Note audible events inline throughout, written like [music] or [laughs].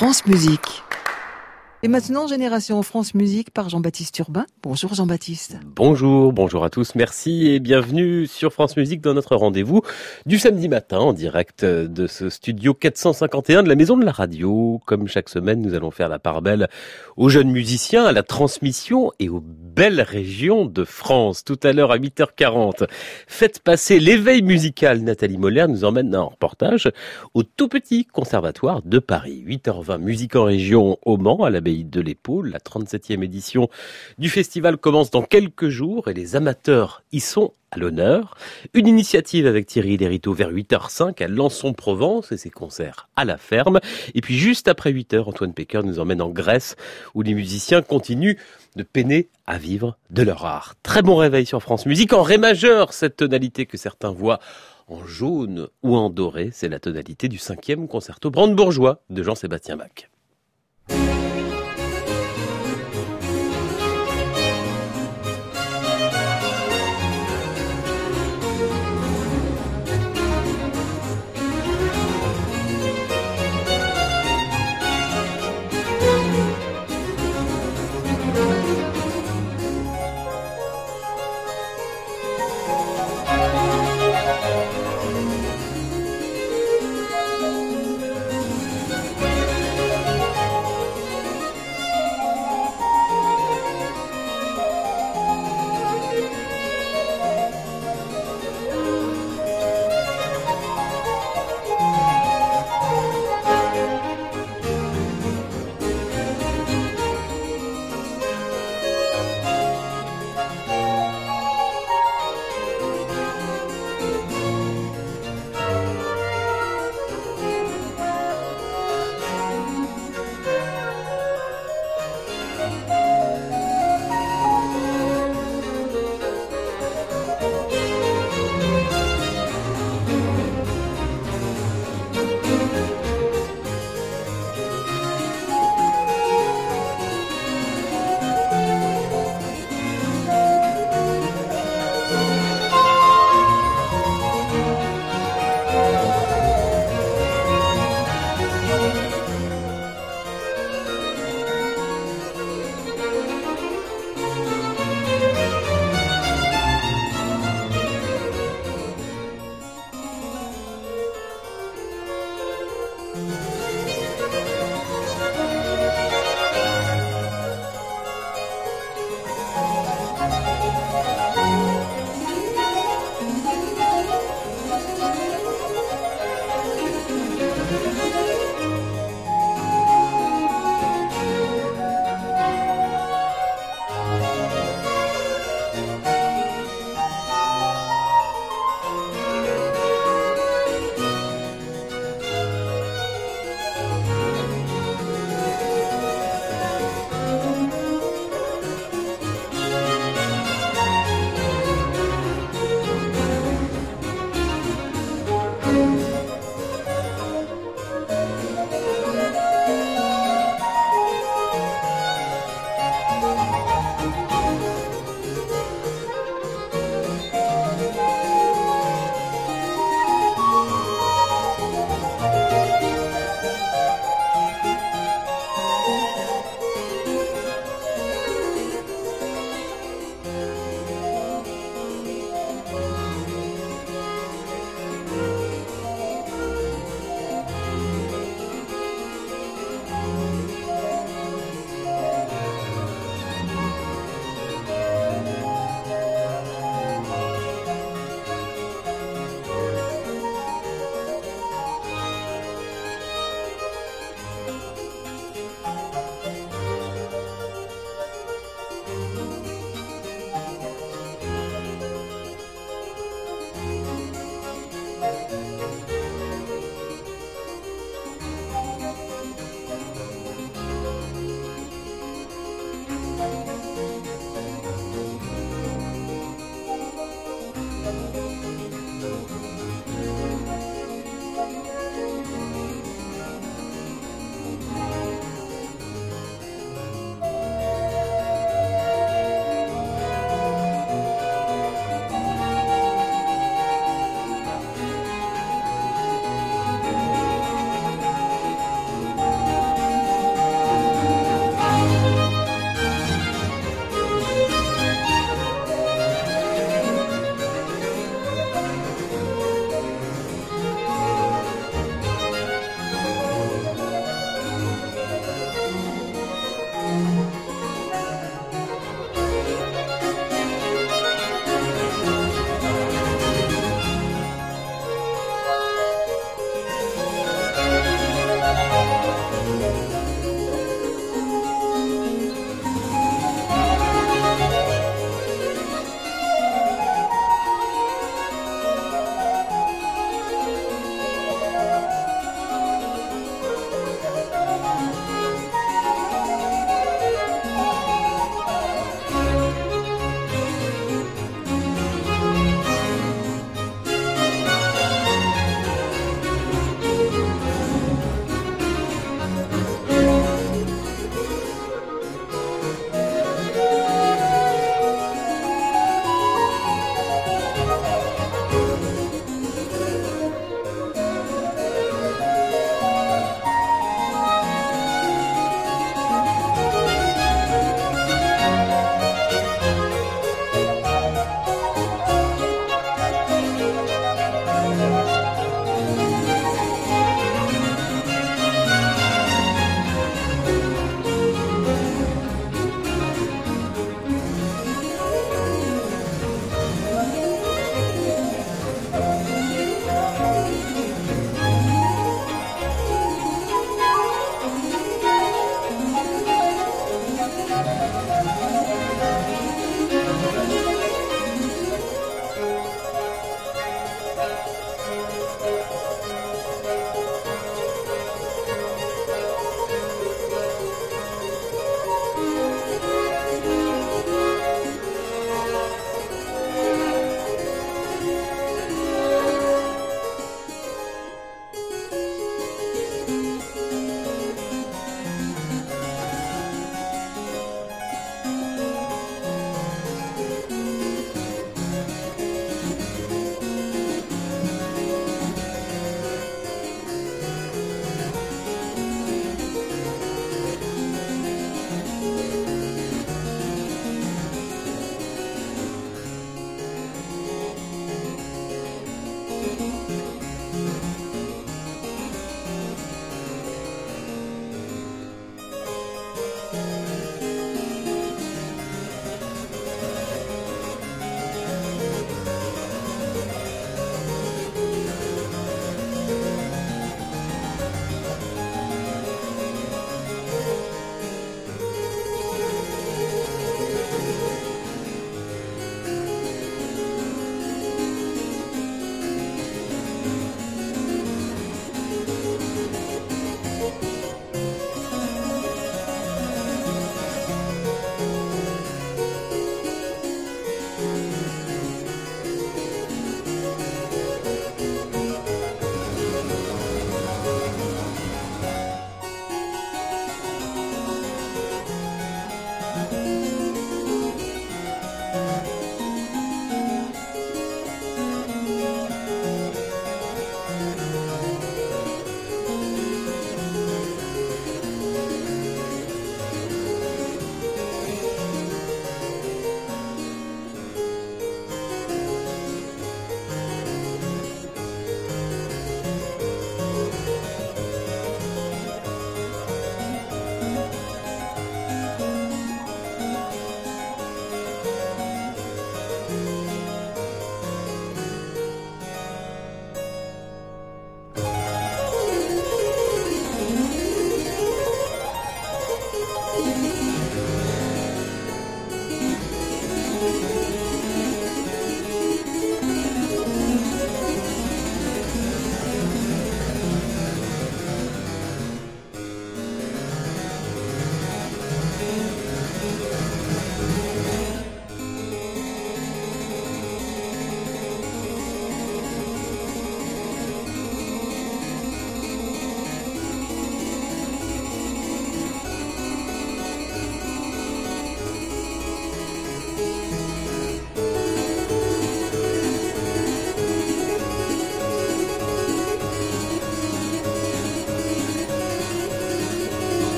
France Musique. Et maintenant, Génération France Musique par Jean-Baptiste Urbain. Bonjour Jean-Baptiste. Bonjour, bonjour à tous, merci et bienvenue sur France Musique dans notre rendez-vous du samedi matin en direct de ce studio 451 de la Maison de la Radio. Comme chaque semaine, nous allons faire la part belle aux jeunes musiciens, à la transmission et aux belles régions de France. Tout à l'heure à 8h40, faites passer l'éveil musical. Nathalie Moller nous emmène un reportage au tout petit conservatoire de Paris. 8h20, musique en région au Mans, à la de l'Épaule. La 37e édition du festival commence dans quelques jours et les amateurs y sont à l'honneur. Une initiative avec Thierry Lériteau vers 8h05. Elle lance son Provence et ses concerts à la ferme. Et puis juste après 8h, Antoine Pecker nous emmène en Grèce où les musiciens continuent de peiner à vivre de leur art. Très bon réveil sur France Musique en ré majeur, cette tonalité que certains voient en jaune ou en doré, c'est la tonalité du cinquième concerto brandebourgeois de Jean-Sébastien Bach.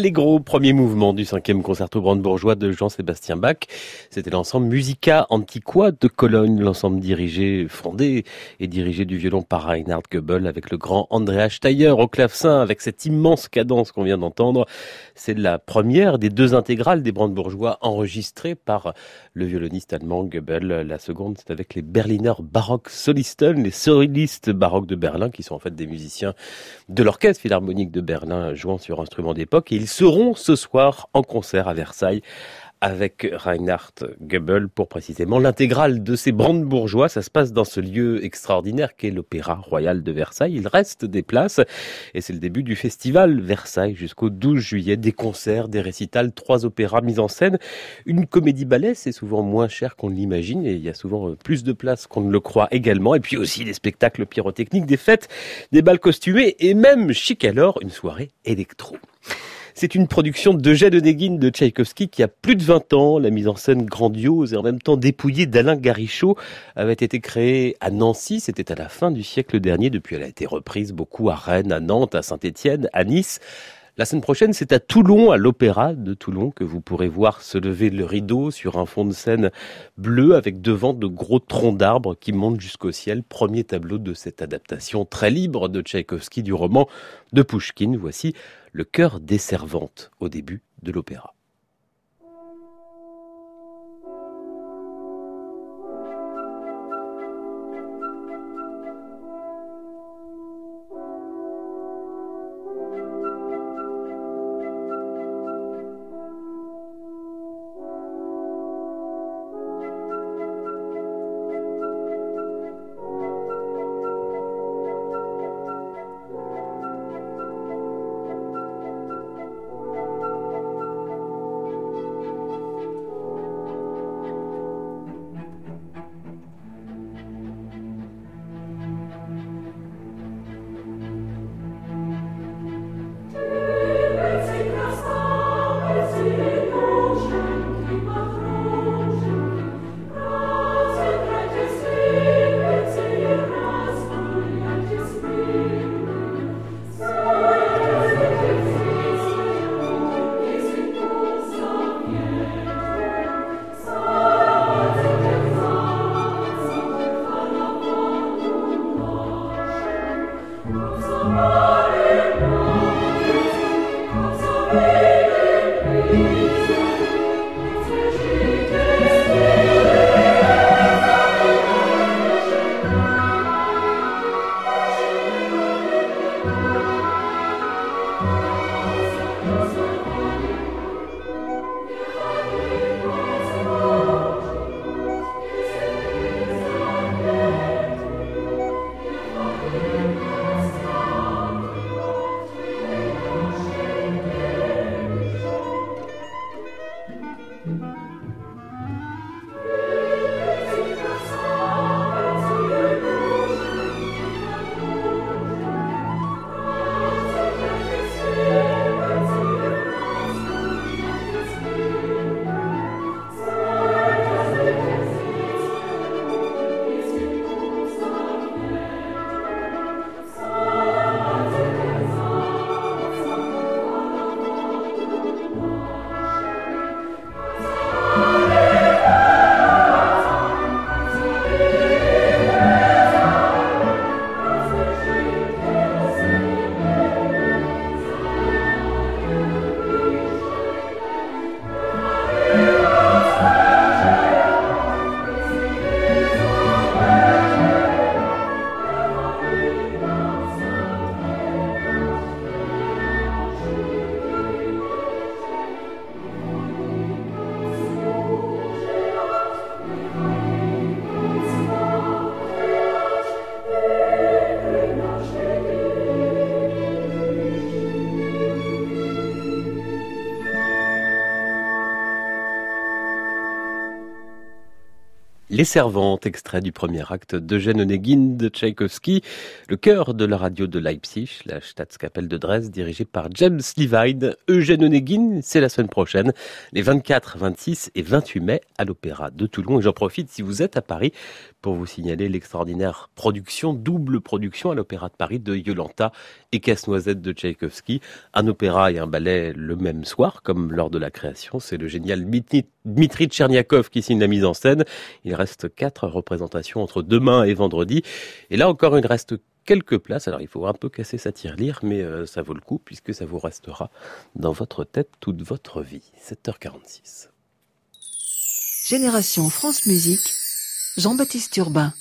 Allegro, premier mouvement du cinquième concerto brandebourgeois de Jean-Sébastien Bach. C'était l'ensemble Musica Antiqua de Cologne, l'ensemble dirigé, fondé et dirigé du violon par Reinhard Goebel avec le grand Andreas Steyer au clavecin avec cette immense cadence qu'on vient d'entendre. C'est la première des deux intégrales des brandebourgeois enregistrées par le violoniste allemand Goebel. La seconde, c'est avec les Berliner Baroque Solisten, les solistes baroques de Berlin qui sont en fait des musiciens de l'orchestre philharmonique de Berlin jouant sur instruments d'époque ils seront ce soir en concert à Versailles avec Reinhard Goebel pour précisément l'intégrale de ces brandebourgeois. Ça se passe dans ce lieu extraordinaire qu'est l'Opéra Royal de Versailles. Il reste des places et c'est le début du festival Versailles jusqu'au 12 juillet. Des concerts, des récitals, trois opéras mis en scène. Une comédie ballet, c'est souvent moins cher qu'on l'imagine et il y a souvent plus de places qu'on ne le croit également. Et puis aussi des spectacles pyrotechniques, des fêtes, des balles costumés et même chic alors une soirée électro. C'est une production d'Eugène Onegin de Tchaïkovski qui a plus de 20 ans. La mise en scène grandiose et en même temps dépouillée d'Alain Garichaud avait été créée à Nancy. C'était à la fin du siècle dernier. Depuis, elle a été reprise beaucoup à Rennes, à Nantes, à Saint-Étienne, à Nice. La semaine prochaine, c'est à Toulon, à l'Opéra de Toulon, que vous pourrez voir se lever le rideau sur un fond de scène bleu avec devant de gros troncs d'arbres qui montent jusqu'au ciel. Premier tableau de cette adaptation très libre de Tchaïkovski du roman de Pushkin. Voici le cœur des servantes au début de l'opéra. Les Servantes, extrait du premier acte d'Eugène Onegin de Tchaïkovski, le cœur de la radio de Leipzig, la Staatskapelle de Dresde, dirigée par James Levine. Eugène Onegin, c'est la semaine prochaine, les 24, 26 et 28 mai à l'Opéra de Toulon. Et j'en profite, si vous êtes à Paris, pour vous signaler l'extraordinaire production, double production à l'Opéra de Paris de Yolanta et Casse-Noisette de Tchaïkovski. Un opéra et un ballet le même soir, comme lors de la création. C'est le génial Dmitri Tcherniakov qui signe la mise en scène. Il reste quatre représentations entre demain et vendredi. Et là encore, il reste quelques places. Alors il faut un peu casser sa tirelire, mais euh, ça vaut le coup puisque ça vous restera dans votre tête toute votre vie. 7h46. Génération France Musique, Jean-Baptiste Urbain.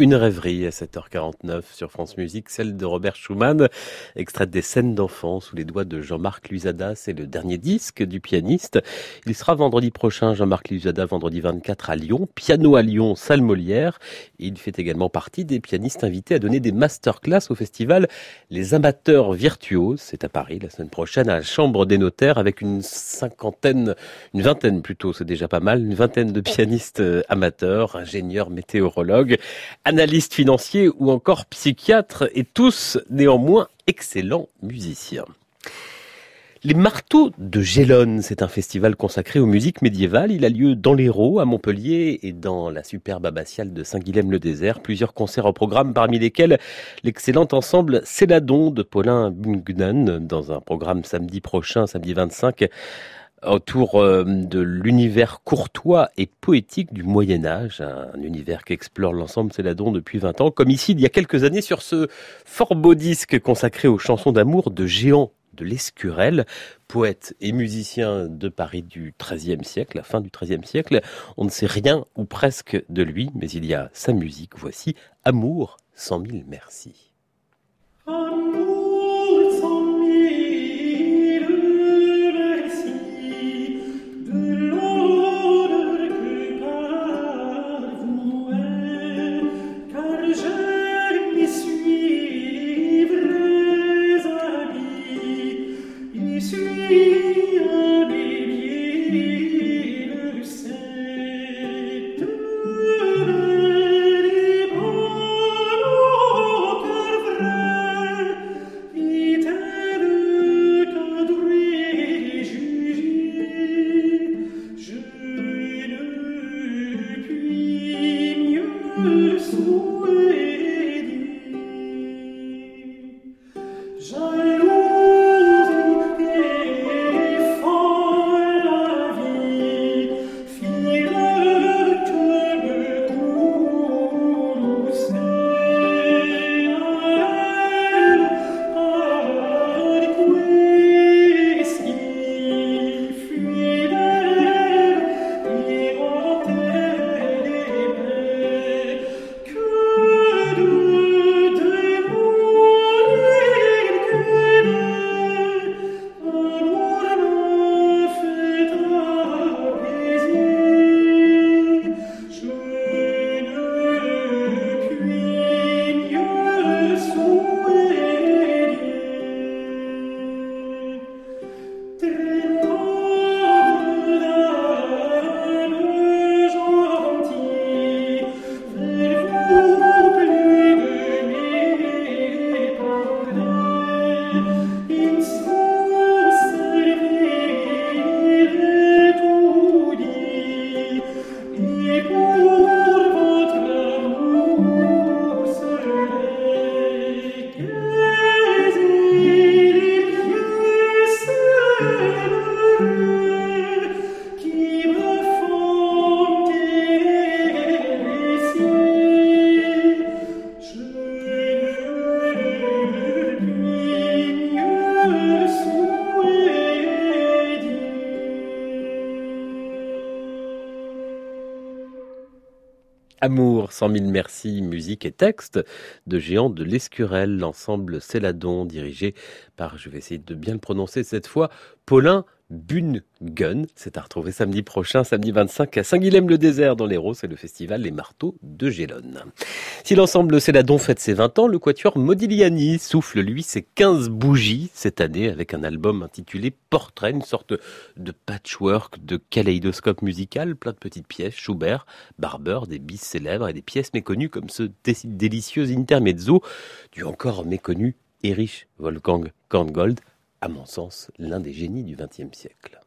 Une rêverie à 7h49 sur France Musique, celle de Robert Schumann, extraite des scènes d'enfants sous les doigts de Jean-Marc Luzada. C'est le dernier disque du pianiste. Il sera vendredi prochain, Jean-Marc Luzada, vendredi 24 à Lyon. Piano à Lyon, salle Molière. Il fait également partie des pianistes invités à donner des masterclass au festival Les Amateurs Virtuoses. C'est à Paris la semaine prochaine à la Chambre des Notaires avec une cinquantaine, une vingtaine plutôt, c'est déjà pas mal, une vingtaine de pianistes euh, amateurs, ingénieurs, météorologues analystes financiers ou encore psychiatres et tous néanmoins excellents musiciens. Les Marteaux de Gélone, c'est un festival consacré aux musiques médiévales. Il a lieu dans l'Hérault, à Montpellier et dans la superbe abbatiale de Saint-Guilhem-le-Désert. Plusieurs concerts au programme, parmi lesquels l'excellent ensemble Céladon de Paulin Bungnen, dans un programme samedi prochain, samedi 25, autour euh, de l'univers courtois et poétique du Moyen Âge, un univers qu'explore l'ensemble Céladon depuis 20 ans, comme ici il y a quelques années sur ce fort beau disque consacré aux chansons d'amour de Géant de l'Escurel, poète et musicien de Paris du XIIIe siècle, la fin du XIIIe siècle. On ne sait rien ou presque de lui, mais il y a sa musique. Voici Amour, cent mille merci. Amour, Amour, cent mille merci, musique et texte de Géant de l'Escurel, l'ensemble Céladon dirigé par, je vais essayer de bien le prononcer cette fois, Paulin Gun, C'est à retrouver samedi prochain, samedi 25 à Saint-Guilhem-le-Désert dans l'Hérault. C'est le festival Les Marteaux de Gélone. Si l'ensemble Céladon fête ses 20 ans, le quatuor Modigliani souffle lui ses 15 bougies cette année avec un album intitulé Portrait, une sorte de patchwork, de kaléidoscope musical, plein de petites pièces, Schubert, Barber, des bis célèbres et des pièces méconnues comme ce délicieux intermezzo du encore méconnu Erich Wolfgang Korngold à mon sens, l'un des génies du XXe siècle.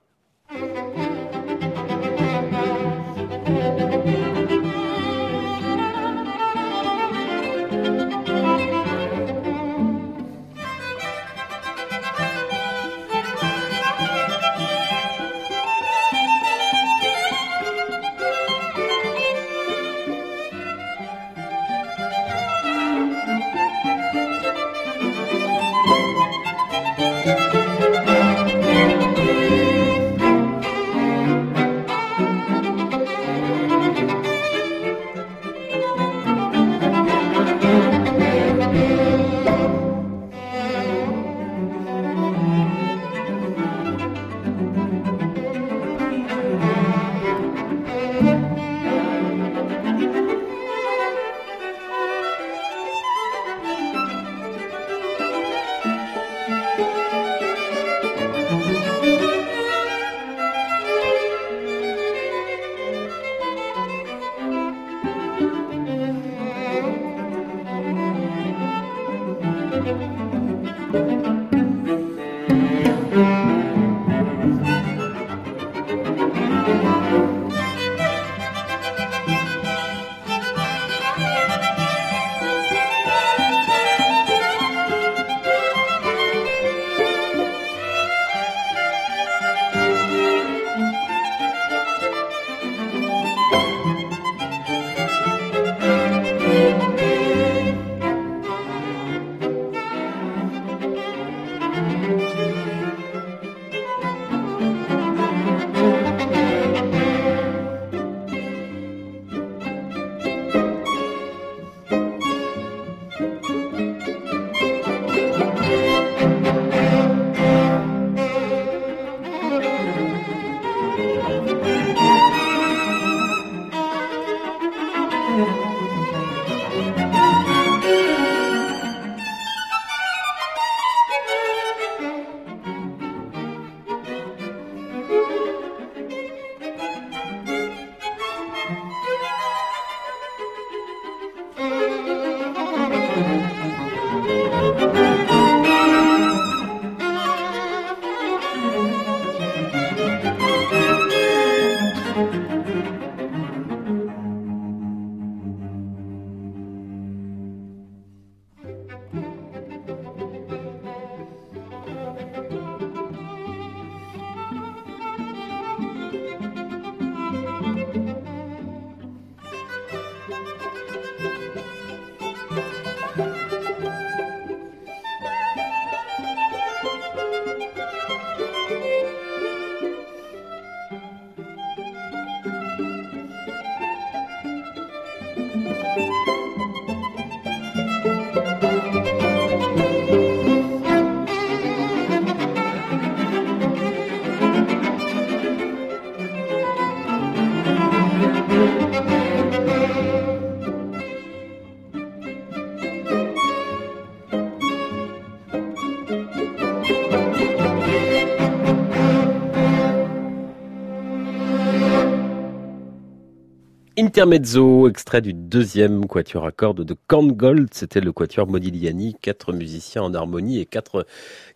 Intermezzo, extrait du deuxième quatuor à cordes de Korngold. C'était le quatuor Modigliani, quatre musiciens en harmonie et quatre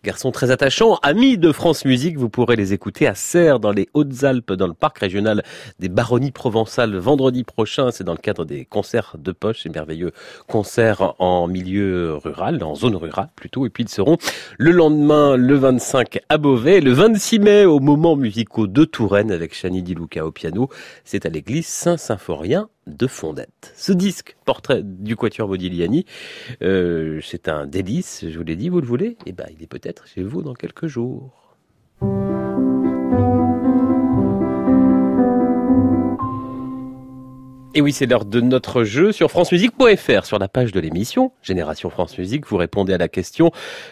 garçons très attachants. Amis de France Musique, vous pourrez les écouter à Serres, dans les Hautes-Alpes, dans le parc régional des Baronnies provençales, vendredi prochain. C'est dans le cadre des concerts de poche, ces merveilleux concerts en milieu rural, en zone rurale plutôt. Et puis ils seront le lendemain, le 25 à Beauvais, le 26 mai au moment musicaux de Touraine avec Chani Di Luca au piano. C'est à l'église Saint-Symphorien de Fondette. Ce disque, portrait du Quatuor Modigliani, euh, c'est un délice, je vous l'ai dit, vous le voulez? Eh ben, il est peut-être chez vous dans quelques jours. Et oui, c'est l'heure de notre jeu sur francemusique.fr. Sur la page de l'émission, Génération France Musique, vous répondez à la question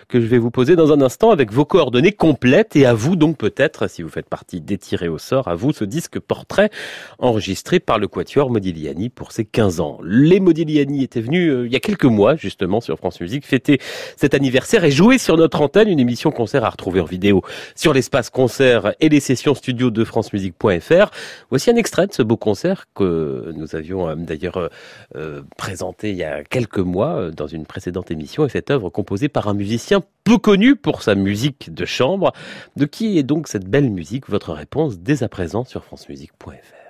que je vais vous poser dans un instant avec vos coordonnées complètes et à vous donc peut-être, si vous faites partie des tirés au sort, à vous ce disque portrait enregistré par le Quatuor Modigliani pour ses 15 ans. Les Modigliani étaient venus euh, il y a quelques mois justement sur France Musique fêter cet anniversaire et jouer sur notre antenne une émission concert à retrouver en vidéo sur l'espace concert et les sessions studio de francemusique.fr. Voici un extrait de ce beau concert que nous avions euh, d'ailleurs euh, euh, présenté il y a quelques mois dans une précédente émission, et cette œuvre composée par un musicien peu connu pour sa musique de chambre. De qui est donc cette belle musique? Votre réponse dès à présent sur francemusique.fr.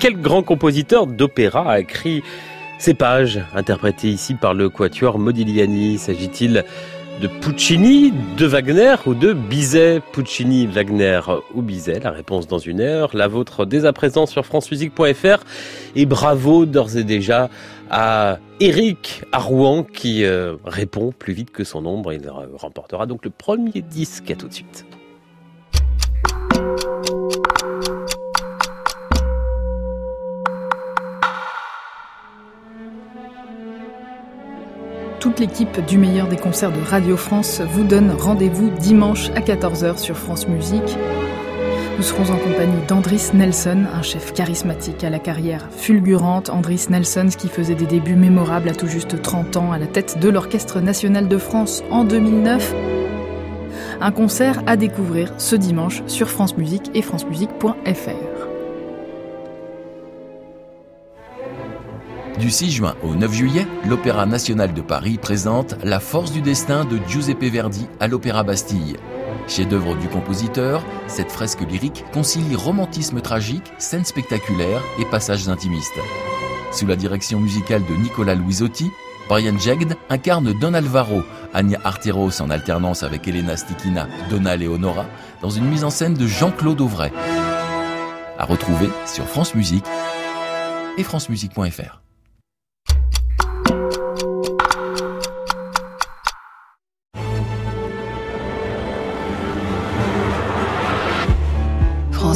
quel grand compositeur d'opéra a écrit ces pages, interprétées ici par le quatuor Modigliani? S'agit-il de Puccini, de Wagner ou de Bizet? Puccini, Wagner ou Bizet? La réponse dans une heure. La vôtre dès à présent sur francemusique.fr. Et bravo d'ores et déjà à Eric à qui euh, répond plus vite que son ombre. Il remportera donc le premier disque. À tout de suite. L'équipe du meilleur des concerts de Radio France vous donne rendez-vous dimanche à 14h sur France Musique. Nous serons en compagnie d'Andris Nelson, un chef charismatique à la carrière fulgurante. Andris Nelson, qui faisait des débuts mémorables à tout juste 30 ans à la tête de l'Orchestre national de France en 2009. Un concert à découvrir ce dimanche sur France Musique et francemusique.fr. Du 6 juin au 9 juillet, l'Opéra national de Paris présente La force du destin de Giuseppe Verdi à l'Opéra Bastille. Chef-d'œuvre du compositeur, cette fresque lyrique concilie romantisme tragique, scènes spectaculaires et passages intimistes. Sous la direction musicale de Nicolas Luisotti, Brian Jegd incarne Don Alvaro, Anya Arteros en alternance avec Elena Stikina, Donna Leonora, dans une mise en scène de Jean-Claude Auvray. À retrouver sur France Musique et francemusique.fr.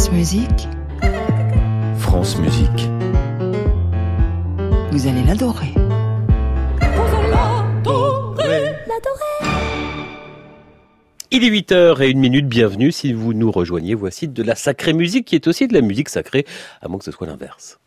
France Musique. France Musique. Vous allez l'adorer. Il est 8h et une minute, bienvenue si vous nous rejoignez. Voici de la sacrée musique qui est aussi de la musique sacrée, à moins que ce soit l'inverse.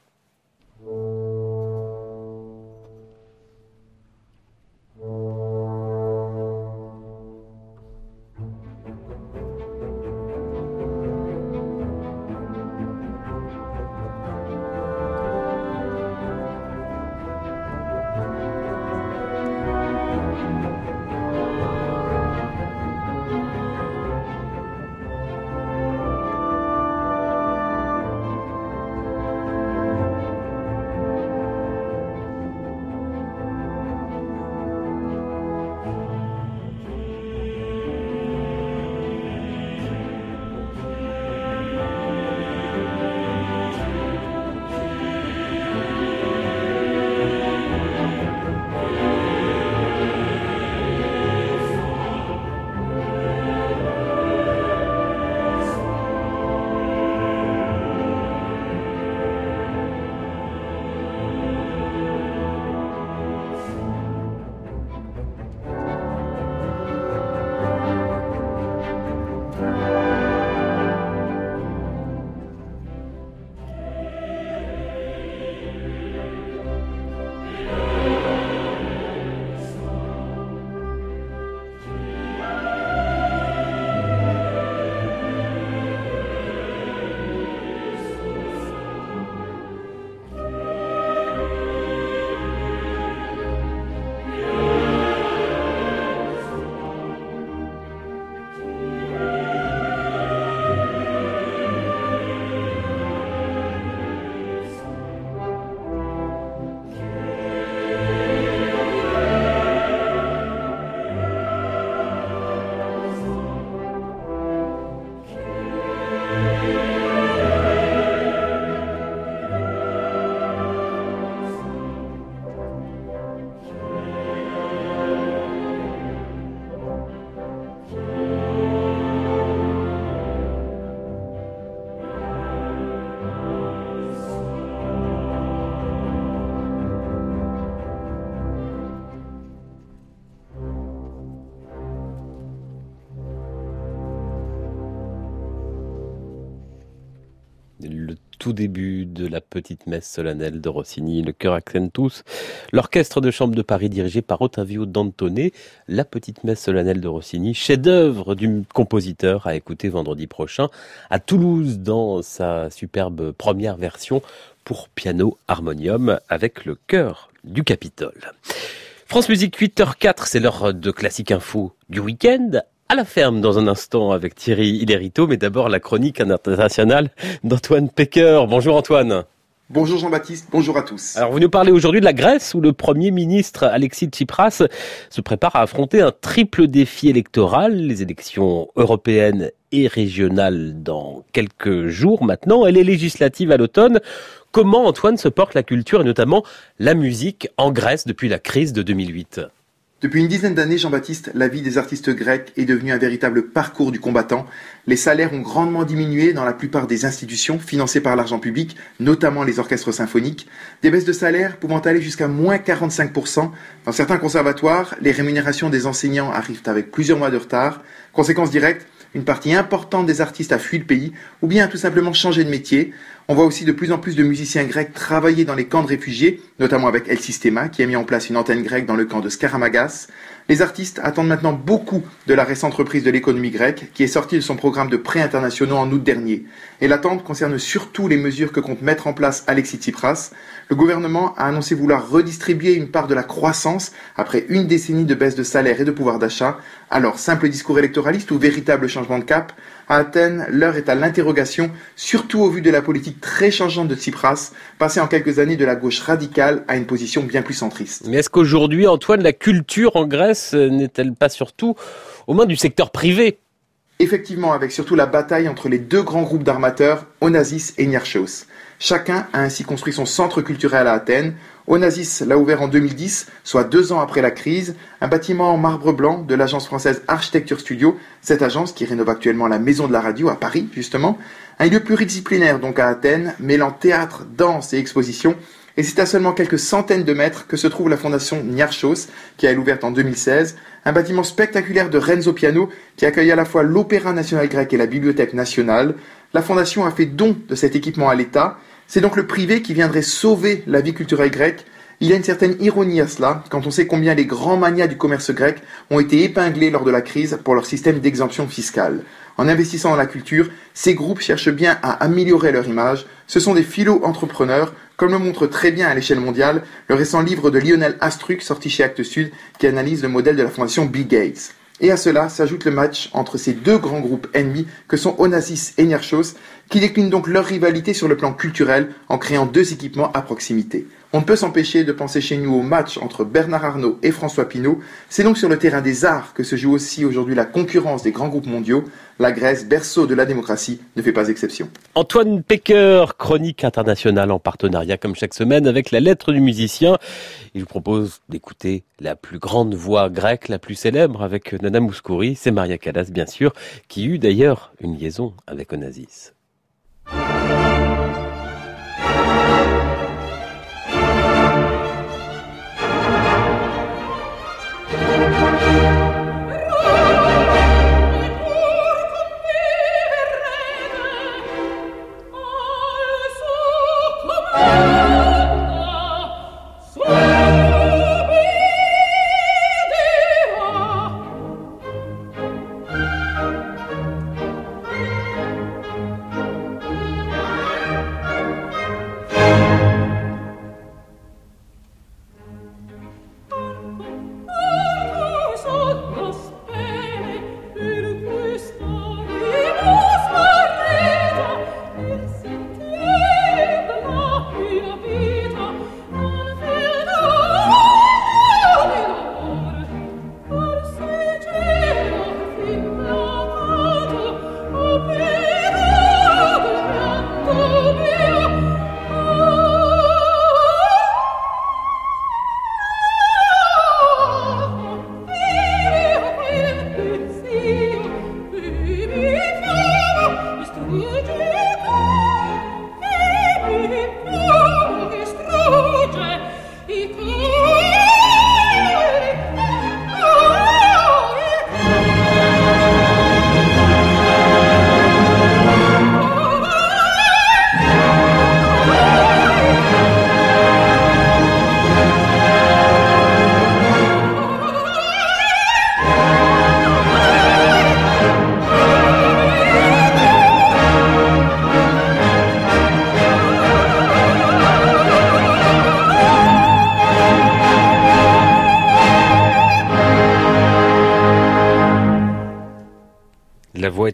Début de la petite messe solennelle de Rossini, le chœur Accentus, l'orchestre de chambre de Paris dirigé par Ottavio Dantone, la petite messe solennelle de Rossini, chef-d'œuvre du compositeur à écouter vendredi prochain à Toulouse dans sa superbe première version pour piano harmonium avec le chœur du Capitole. France Musique 8h04, c'est l'heure de classique info du week-end à la ferme dans un instant avec Thierry Hilerito, mais d'abord la chronique internationale d'Antoine Pecker. Bonjour Antoine. Bonjour Jean-Baptiste, bonjour à tous. Alors vous nous parlez aujourd'hui de la Grèce où le Premier ministre Alexis Tsipras se prépare à affronter un triple défi électoral, les élections européennes et régionales dans quelques jours maintenant et les législatives à l'automne. Comment Antoine se porte la culture et notamment la musique en Grèce depuis la crise de 2008 depuis une dizaine d'années, Jean-Baptiste, la vie des artistes grecs est devenue un véritable parcours du combattant. Les salaires ont grandement diminué dans la plupart des institutions financées par l'argent public, notamment les orchestres symphoniques. Des baisses de salaires pouvant aller jusqu'à moins 45%. Dans certains conservatoires, les rémunérations des enseignants arrivent avec plusieurs mois de retard. Conséquence directe, une partie importante des artistes a fui le pays ou bien tout simplement changé de métier. On voit aussi de plus en plus de musiciens grecs travailler dans les camps de réfugiés, notamment avec El Sistema, qui a mis en place une antenne grecque dans le camp de Skaramagas. Les artistes attendent maintenant beaucoup de la récente reprise de l'économie grecque, qui est sortie de son programme de prêts internationaux en août dernier. Et l'attente concerne surtout les mesures que compte mettre en place Alexis Tsipras. Le gouvernement a annoncé vouloir redistribuer une part de la croissance après une décennie de baisse de salaire et de pouvoir d'achat. Alors, simple discours électoraliste ou véritable changement de cap? À Athènes, l'heure est à l'interrogation, surtout au vu de la politique très changeante de Tsipras, passé en quelques années de la gauche radicale à une position bien plus centriste. Mais est-ce qu'aujourd'hui, Antoine, la culture en Grèce n'est-elle pas surtout aux mains du secteur privé? Effectivement, avec surtout la bataille entre les deux grands groupes d'armateurs, Onassis et Niarchos. Chacun a ainsi construit son centre culturel à Athènes. Onassis l'a ouvert en 2010, soit deux ans après la crise, un bâtiment en marbre blanc de l'agence française Architecture Studio, cette agence qui rénove actuellement la maison de la radio à Paris, justement, un lieu pluridisciplinaire donc à Athènes, mêlant théâtre, danse et exposition, et c'est à seulement quelques centaines de mètres que se trouve la fondation Niarchos, qui a ouverte en 2016, un bâtiment spectaculaire de Renzo Piano qui accueille à la fois l'Opéra national grec et la Bibliothèque nationale. La fondation a fait don de cet équipement à l'État. C'est donc le privé qui viendrait sauver la vie culturelle grecque. Il y a une certaine ironie à cela, quand on sait combien les grands manias du commerce grec ont été épinglés lors de la crise pour leur système d'exemption fiscale. En investissant dans la culture, ces groupes cherchent bien à améliorer leur image. Ce sont des philo-entrepreneurs comme le montre très bien à l'échelle mondiale le récent livre de Lionel Astruc sorti chez Actes Sud qui analyse le modèle de la fondation Bill Gates. Et à cela s'ajoute le match entre ces deux grands groupes ennemis que sont Onassis et Niarchos, qui déclinent donc leur rivalité sur le plan culturel en créant deux équipements à proximité. On ne peut s'empêcher de penser chez nous au match entre Bernard Arnault et François Pinault. C'est donc sur le terrain des arts que se joue aussi aujourd'hui la concurrence des grands groupes mondiaux. La Grèce, berceau de la démocratie, ne fait pas exception. Antoine Pecker, chronique internationale en partenariat comme chaque semaine avec la lettre du musicien. Il vous propose d'écouter la plus grande voix grecque, la plus célèbre avec Nana Mouskouri. C'est Maria Callas, bien sûr, qui eut d'ailleurs une liaison avec Onassis.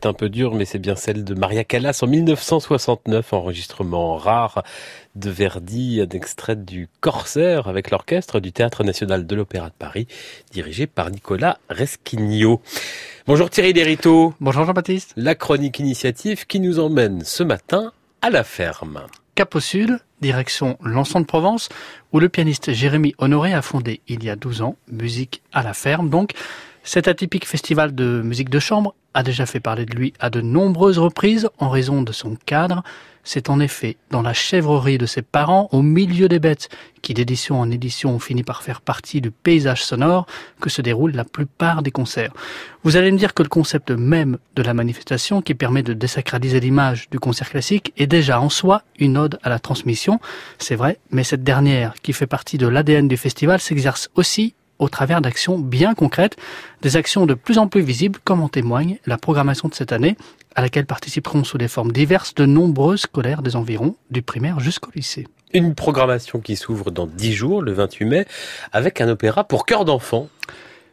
Est un peu dure, mais c'est bien celle de Maria Callas en 1969, enregistrement rare de Verdi, un extrait du Corsaire avec l'orchestre du Théâtre National de l'Opéra de Paris, dirigé par Nicolas Resquigno. Bonjour Thierry Derito. Bonjour Jean-Baptiste. La chronique initiative qui nous emmène ce matin à la ferme. Cap au sud, direction Lançon de Provence, où le pianiste Jérémy Honoré a fondé il y a 12 ans Musique à la ferme. Donc, cet atypique festival de musique de chambre a déjà fait parler de lui à de nombreuses reprises en raison de son cadre. C'est en effet dans la chèvrerie de ses parents, au milieu des bêtes, qui d'édition en édition ont fini par faire partie du paysage sonore, que se déroulent la plupart des concerts. Vous allez me dire que le concept même de la manifestation, qui permet de désacraliser l'image du concert classique, est déjà en soi une ode à la transmission. C'est vrai, mais cette dernière, qui fait partie de l'ADN du festival, s'exerce aussi au travers d'actions bien concrètes, des actions de plus en plus visibles, comme en témoigne la programmation de cette année, à laquelle participeront sous des formes diverses de nombreuses scolaires des environs, du primaire jusqu'au lycée. Une programmation qui s'ouvre dans dix jours, le 28 mai, avec un opéra pour chœur d'enfants.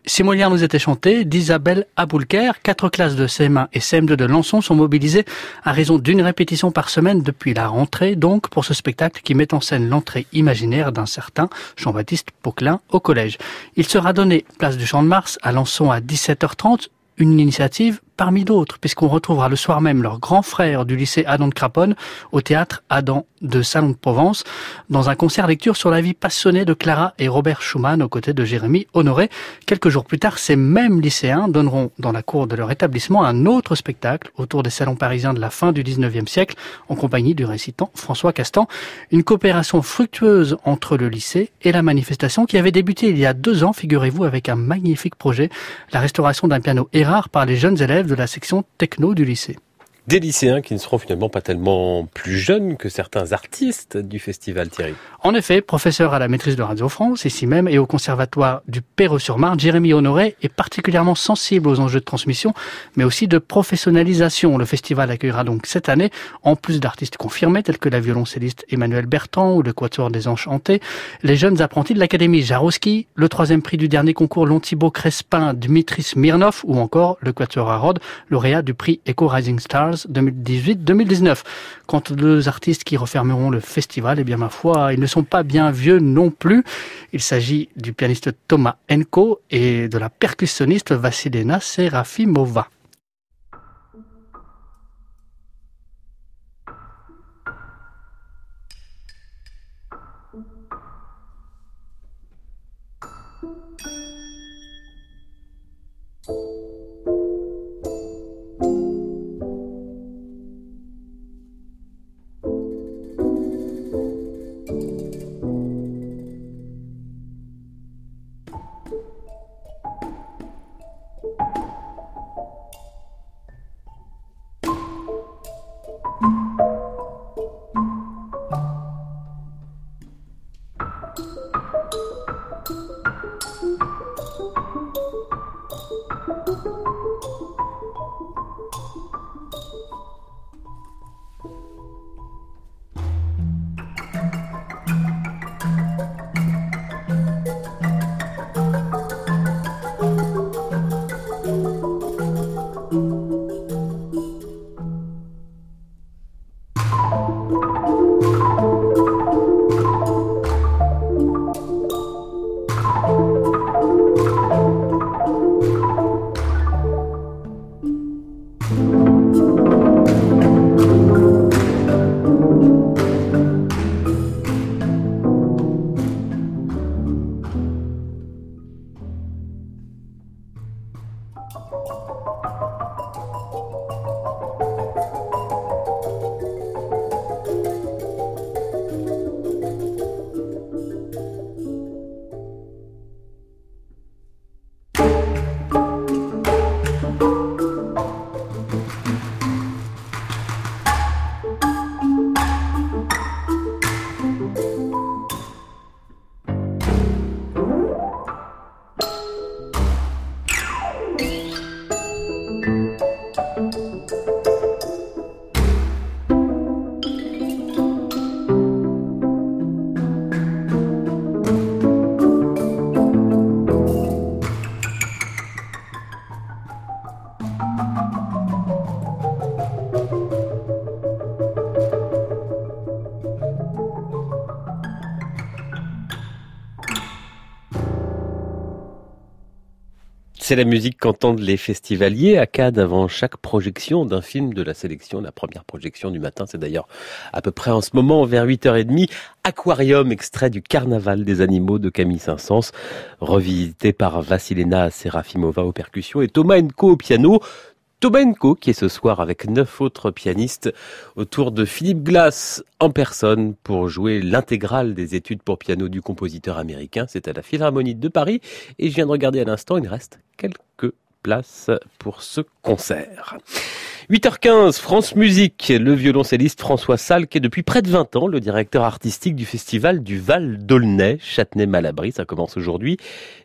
Si Molière nous était chanté, d'Isabelle Aboulker, quatre classes de CM1 et CM2 de Lançon sont mobilisées à raison d'une répétition par semaine depuis la rentrée, donc pour ce spectacle qui met en scène l'entrée imaginaire d'un certain Jean-Baptiste Poquelin au collège. Il sera donné place du Champ de Mars à Lançon à 17h30, une initiative parmi d'autres, puisqu'on retrouvera le soir même leur grand frère du lycée Adam de Craponne au théâtre Adam de Salon de Provence, dans un concert lecture sur la vie passionnée de Clara et Robert Schumann aux côtés de Jérémy Honoré. Quelques jours plus tard, ces mêmes lycéens donneront dans la cour de leur établissement un autre spectacle autour des salons parisiens de la fin du 19e siècle, en compagnie du récitant François Castan. Une coopération fructueuse entre le lycée et la manifestation qui avait débuté il y a deux ans, figurez-vous, avec un magnifique projet, la restauration d'un piano Erard par les jeunes élèves de la section techno du lycée des lycéens qui ne seront finalement pas tellement plus jeunes que certains artistes du festival Thierry. En effet, professeur à la maîtrise de Radio France, ici même, et au conservatoire du Perreux-sur-Marne, Jérémy Honoré est particulièrement sensible aux enjeux de transmission, mais aussi de professionnalisation. Le festival accueillera donc cette année, en plus d'artistes confirmés tels que la violoncelliste Emmanuel Bertrand ou le quatuor des Enchantés, les jeunes apprentis de l'Académie Jaroski, le troisième prix du dernier concours Lontibo Crespin Dmitri Smirnov ou encore le quatuor à lauréat du prix Echo Rising Stars 2018-2019. Quant aux deux artistes qui refermeront le festival, eh bien ma foi, ils ne sont pas bien vieux non plus. Il s'agit du pianiste Thomas Enko et de la percussionniste Vassilena Serafimova. C'est la musique qu'entendent les festivaliers à Cannes avant chaque projection d'un film de la sélection. La première projection du matin, c'est d'ailleurs à peu près en ce moment, vers 8h30. Aquarium, extrait du Carnaval des animaux de Camille Saint-Saëns, revisité par Vassilena Serafimova aux percussions et Thomas Enko au piano. Tobenko, qui est ce soir avec neuf autres pianistes autour de Philippe Glass en personne pour jouer l'intégrale des études pour piano du compositeur américain. C'est à la Philharmonie de Paris et je viens de regarder à l'instant, il reste quelques places pour ce concert. 8h15, France Musique, le violoncelliste François Salle, est depuis près de 20 ans le directeur artistique du festival du Val d'Aulnay, Châtenay-Malabry. Ça commence aujourd'hui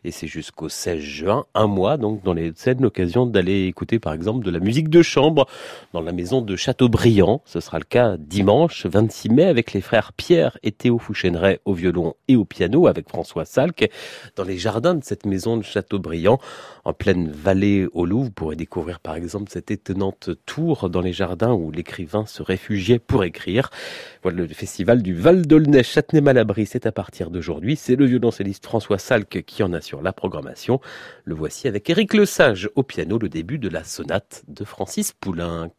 et c'est jusqu'au 16 juin, un mois donc dans les scènes, l'occasion d'aller écouter par exemple de la musique de chambre dans la maison de Châteaubriand. Ce sera le cas dimanche 26 mai avec les frères Pierre et Théo Fouchéneret au violon et au piano avec François Salk dans les jardins de cette maison de Châteaubriand en pleine vallée au Louvre. Vous pourrez découvrir par exemple cette étonnante tour dans les jardins où l'écrivain se réfugiait pour écrire. Voilà le festival du Val d'Aulnay Châtenay-Malabry, c'est à partir d'aujourd'hui. C'est le violoncelliste François Salk qui en assure la programmation. Le voici avec Éric Lesage au piano, le début de la sonate de Francis Poulenc.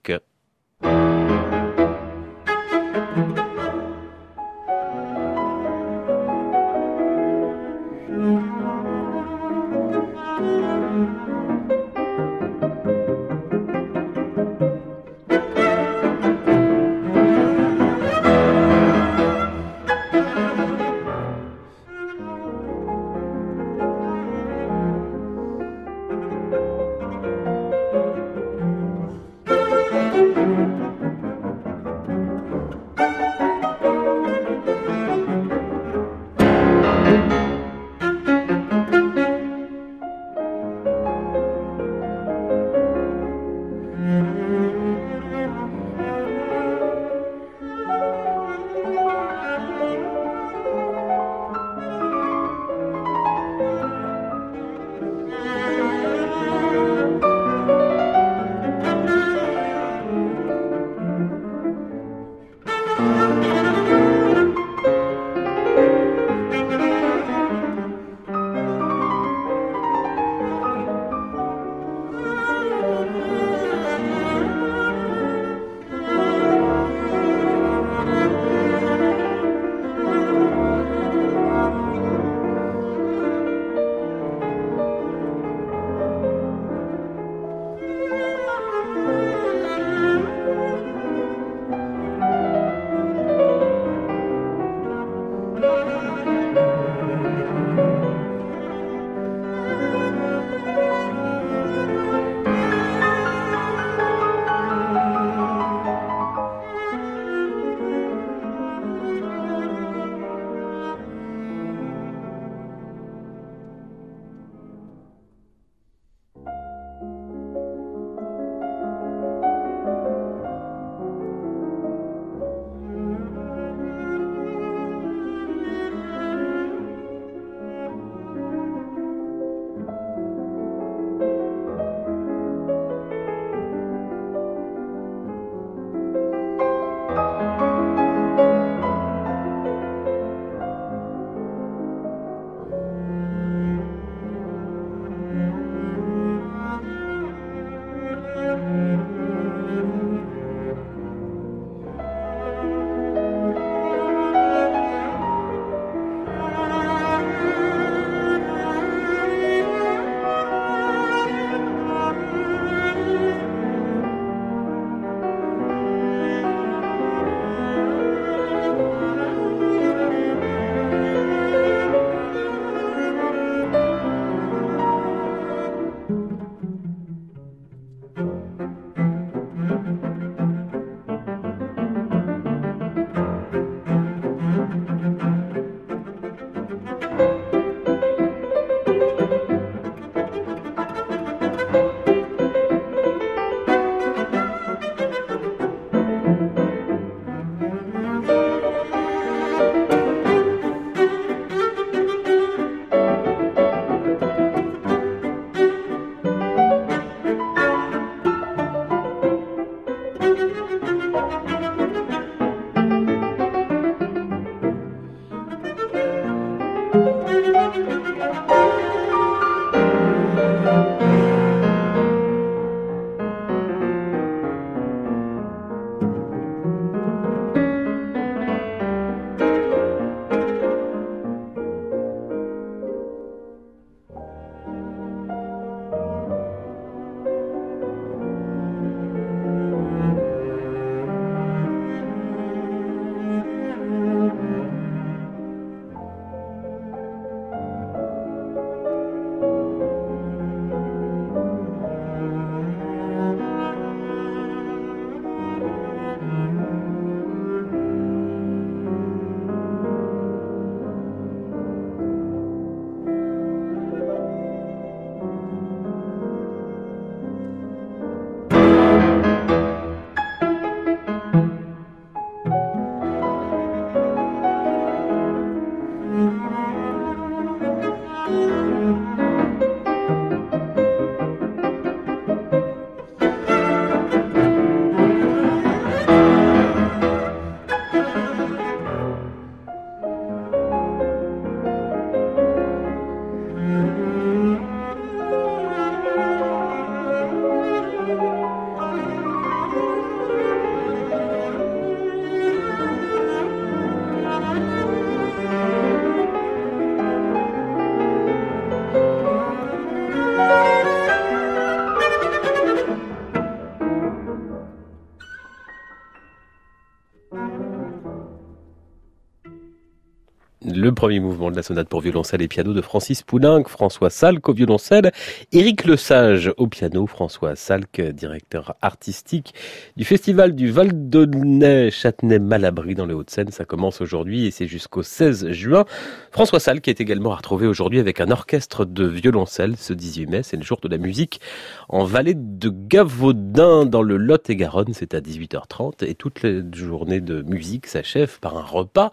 Premier mouvement de la sonate pour violoncelle et piano de Francis Poulenc, François Salk au violoncelle, Éric Lesage au piano, François Salk, directeur artistique du festival du Val d'Aulnay Châtenay-Malabry dans les Hauts-de-Seine. Ça commence aujourd'hui et c'est jusqu'au 16 juin. François Salk est également à retrouver aujourd'hui avec un orchestre de violoncelle ce 18 mai. C'est le jour de la musique en vallée de Gavaudin dans le Lot-et-Garonne. C'est à 18h30 et toute la journée de musique s'achève par un repas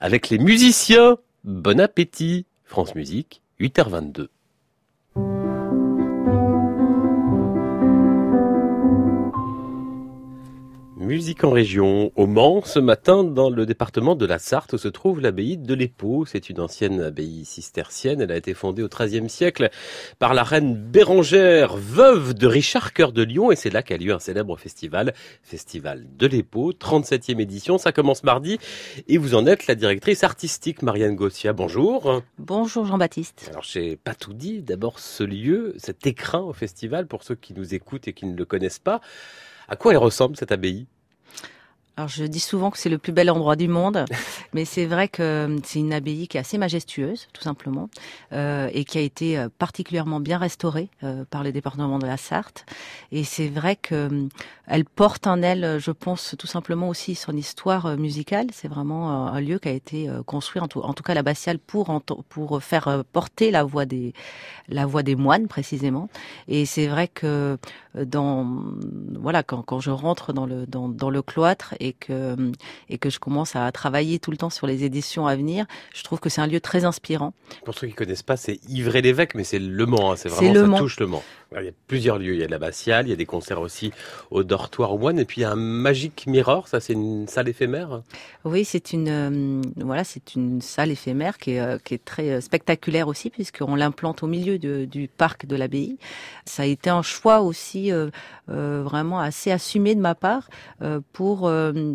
avec les musiciens. Bon appétit France Musique, 8h22. Musique en région, au Mans, ce matin, dans le département de la Sarthe, se trouve l'abbaye de l'Épau. C'est une ancienne abbaye cistercienne. Elle a été fondée au XIIIe siècle par la reine Bérangère, veuve de Richard Cœur de Lion, et c'est là qu'a lieu un célèbre festival, Festival de l'Épau, 37e édition. Ça commence mardi, et vous en êtes la directrice artistique, Marianne Gossia. Bonjour. Bonjour Jean-Baptiste. Alors, j'ai pas tout dit. D'abord, ce lieu, cet écrin au festival, pour ceux qui nous écoutent et qui ne le connaissent pas, à quoi elle ressemble cette abbaye? Alors je dis souvent que c'est le plus bel endroit du monde, [laughs] mais c'est vrai que euh, c'est une abbaye qui est assez majestueuse, tout simplement, euh, et qui a été euh, particulièrement bien restaurée euh, par le département de la Sarthe. Et c'est vrai que euh, elle porte en elle, je pense, tout simplement aussi son histoire musicale. C'est vraiment un lieu qui a été construit, en tout, en tout cas l'abbatiale, pour pour faire porter la voix des la voix des moines précisément. Et c'est vrai que dans voilà quand, quand je rentre dans le dans, dans le cloître et que et que je commence à travailler tout le temps sur les éditions à venir, je trouve que c'est un lieu très inspirant. Pour ceux qui connaissent pas, c'est Ivray-l'Évêque, mais c'est Le Mans. Hein, c'est vraiment ça le touche Le Mans. Il y a plusieurs lieux. Il y a l'abbatiale, il y a des concerts aussi au dortoir aux moines, et puis il y a un Magic Mirror. Ça, c'est une salle éphémère? Oui, c'est une euh, voilà, c'est une salle éphémère qui est, euh, qui est très euh, spectaculaire aussi, puisqu'on l'implante au milieu de, du parc de l'abbaye. Ça a été un choix aussi euh, vraiment assez assumé de ma part pour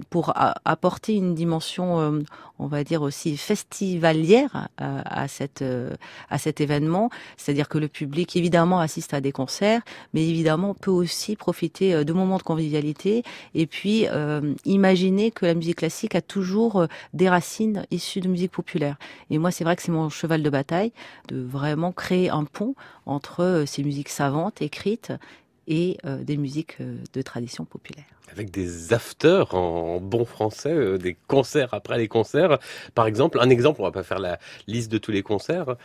pour apporter une dimension, on va dire aussi festivalière à, à à cet événement. C'est-à-dire que le public évidemment assiste à des concerts, mais évidemment peut aussi profiter de moments de convivialité et puis euh, imaginer que la musique classique a toujours des racines issues de musique populaire. Et moi, c'est vrai que c'est mon cheval de bataille de vraiment créer un pont entre ces musiques savantes écrites et euh, des musiques euh, de tradition populaire. Avec des afters en bon français, euh, des concerts après les concerts. Par exemple, un exemple, on va pas faire la liste de tous les concerts.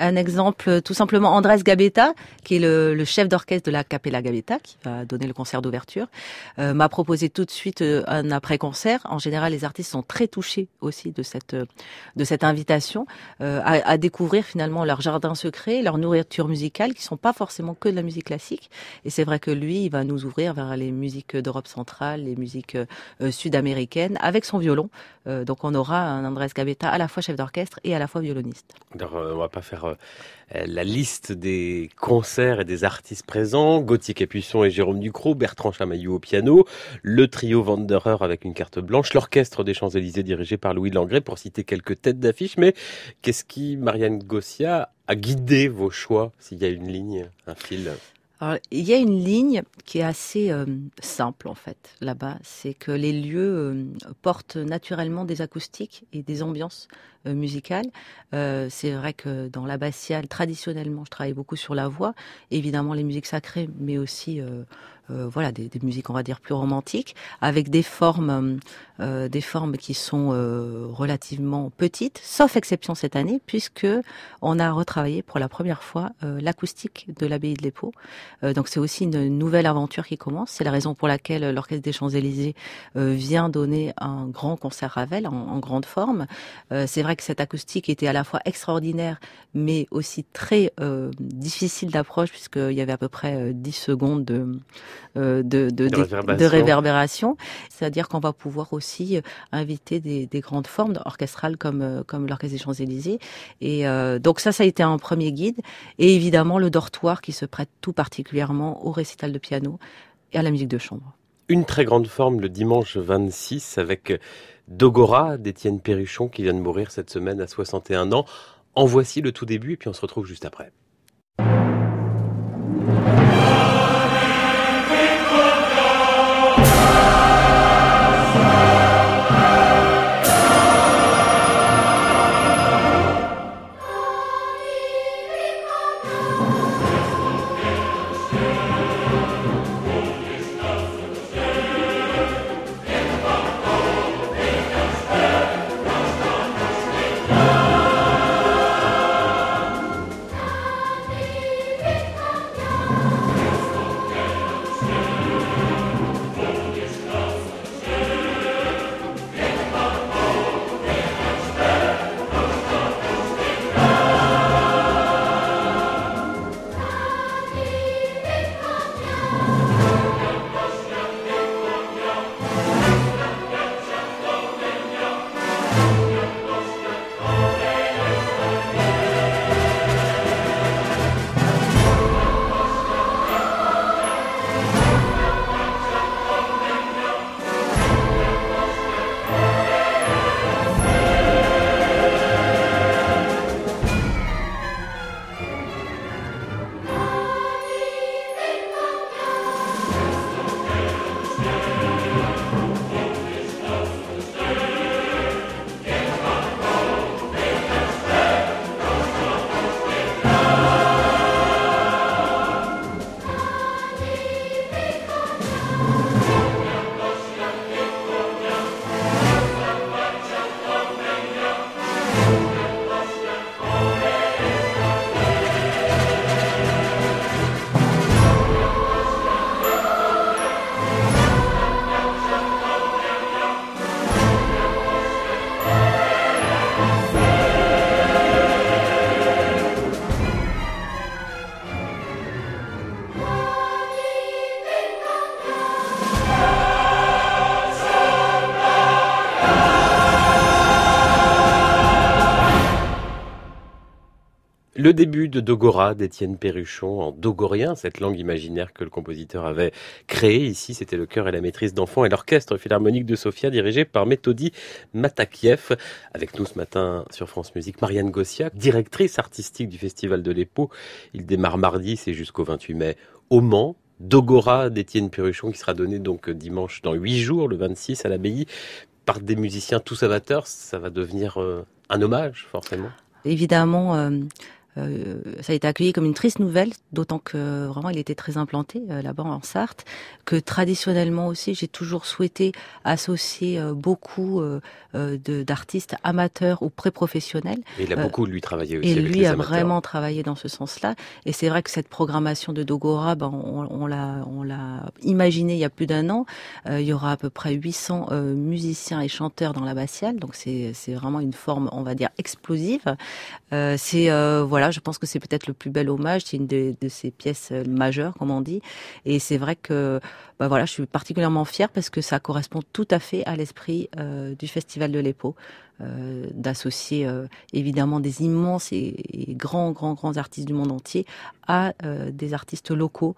Un exemple, tout simplement, Andrés Gabetta, qui est le, chef d'orchestre de la Capella Gabetta, qui va donner le concert d'ouverture, euh, m'a proposé tout de suite euh, un après-concert. En général, les artistes sont très touchés aussi de cette invitation euh, à, découvrir finalement leur jardin secret, leur nourriture musicale, qui sont pas forcément que de la musique classique. Et c'est vrai que lui, il va nous ouvrir vers les musiques d'Europe centrale, les musiques euh, sud-américaines, avec son violon. Euh, donc, on aura un Andrés Gabetta à la fois chef d'orchestre et à la fois violoniste. Alors, on va pas faire la liste des concerts et des artistes présents, Gauthier Capuçon et Jérôme Ducrot, Bertrand Chamaillou au piano, le trio Wanderer avec une carte blanche, l'orchestre des Champs-Élysées dirigé par Louis Langrée pour citer quelques têtes d'affiche. Mais qu'est-ce qui, Marianne Gossia, a guidé vos choix, s'il y a une ligne, un fil? Alors, il y a une ligne qui est assez euh, simple en fait là-bas, c'est que les lieux euh, portent naturellement des acoustiques et des ambiances euh, musicales. c'est vrai que dans l'abbatiale, traditionnellement, je travaille beaucoup sur la voix, évidemment les musiques sacrées, mais aussi euh, voilà des, des, musiques on va dire plus romantiques avec des formes euh, des formes qui sont euh, relativement petites sauf exception cette année puisque on a retravaillé pour la première fois l'acoustique de l'abbaye de l'Épau donc c'est aussi une nouvelle aventure qui commence. C'est la raison pour laquelle l'orchestre des Champs-Élysées vient donner un grand concert Ravel en, en grande forme. C'est vrai que cette acoustique était à la fois extraordinaire mais aussi très difficile d'approche puisqu'il y avait à peu près 10 secondes de euh, de, de, de, réverbération. de réverbération. C'est-à-dire qu'on va pouvoir aussi euh, inviter des, des grandes formes orchestrales comme, euh, comme l'Orchestre des Champs-Élysées. Et euh, donc ça, ça a été un premier guide. Et évidemment, le dortoir qui se prête tout particulièrement au récital de piano et à la musique de chambre. Une très grande forme le dimanche 26 avec Dogora d'Étienne Perruchon qui vient de mourir cette semaine à 61 ans. En voici le tout début et puis on se retrouve juste après. Le début de Dogora d'Étienne Perruchon en dogorien, cette langue imaginaire que le compositeur avait créée. Ici, c'était le chœur et la maîtrise d'enfants et l'orchestre philharmonique de Sofia dirigé par Méthodi Matakiev. Avec nous ce matin sur France Musique, Marianne Gossiak, directrice artistique du Festival de l'Épau. Il démarre mardi, c'est jusqu'au 28 mai au Mans. Dogora d'Étienne Perruchon qui sera donné donc dimanche dans huit jours, le 26 à l'abbaye, par des musiciens tous amateurs. Ça va devenir euh, un hommage, forcément. Évidemment, euh, euh, ça a été accueilli comme une triste nouvelle, d'autant que vraiment il était très implanté euh, là-bas en Sarthe, que traditionnellement aussi j'ai toujours souhaité associer euh, beaucoup d'artistes amateurs ou pré-professionnels. Et il a beaucoup lui travaillé aussi. Et lui a vraiment travaillé dans ce sens-là. Et c'est vrai que cette programmation de Dogora, ben, on, on l'a on l'a imaginé il y a plus d'un an. il y aura à peu près 800 musiciens et chanteurs dans la l'abbatiale, donc c'est c'est vraiment une forme, on va dire explosive. c'est voilà je pense que c'est peut-être le plus bel hommage. C'est une de, de ces pièces euh, majeures, comme on dit. Et c'est vrai que, bah voilà, je suis particulièrement fière parce que ça correspond tout à fait à l'esprit euh, du Festival de l'EPO, euh, d'associer euh, évidemment des immenses et, et, grands, grands, grands artistes du monde entier à des artistes locaux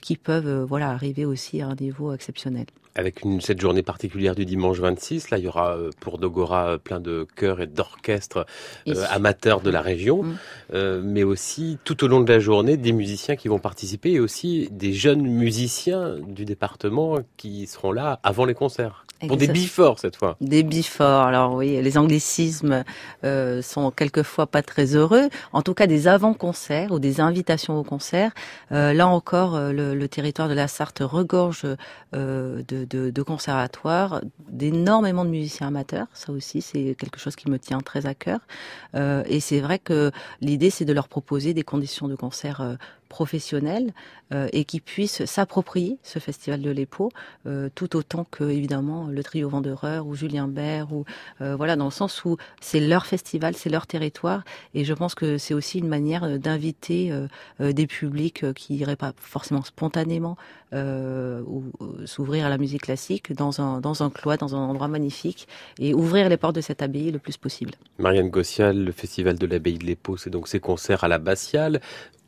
qui peuvent, voilà, arriver aussi à un niveau exceptionnel avec une, cette journée particulière du dimanche 26. Là, il y aura euh, pour Dogora euh, plein de chœurs et d'orchestres euh, amateurs de la région, mm. euh, mais aussi tout au long de la journée des musiciens qui vont participer et aussi des jeunes musiciens du département qui seront là avant les concerts. Pour des bifors cette fois. Des bifors. Alors oui, les anglicismes euh, sont quelquefois pas très heureux. En tout cas, des avant-concerts ou des invitations au concert. Euh, là encore, le, le, territoire de la Sarthe regorge euh, de de, de, conservatoire, d'énormément de musiciens amateurs. Ça aussi, c'est quelque chose qui me tient très à cœur. Euh, et c'est vrai que l'idée, c'est de leur proposer des conditions de concert euh, professionnels euh, et qui puissent s'approprier ce festival de l'EPO euh, tout autant que évidemment le trio Vendeur ou Julien Bert ou euh, voilà dans le sens où c'est leur festival, c'est leur territoire et je pense que c'est aussi une manière d'inviter des publics qui iraient pas forcément spontanément ou s'ouvrir à la musique classique dans un dans un cloître, dans un endroit magnifique et ouvrir les portes de cette abbaye le plus possible. Marianne Gossial, le festival de l'abbaye de l'Épau, c'est donc ces concerts à la Bastiale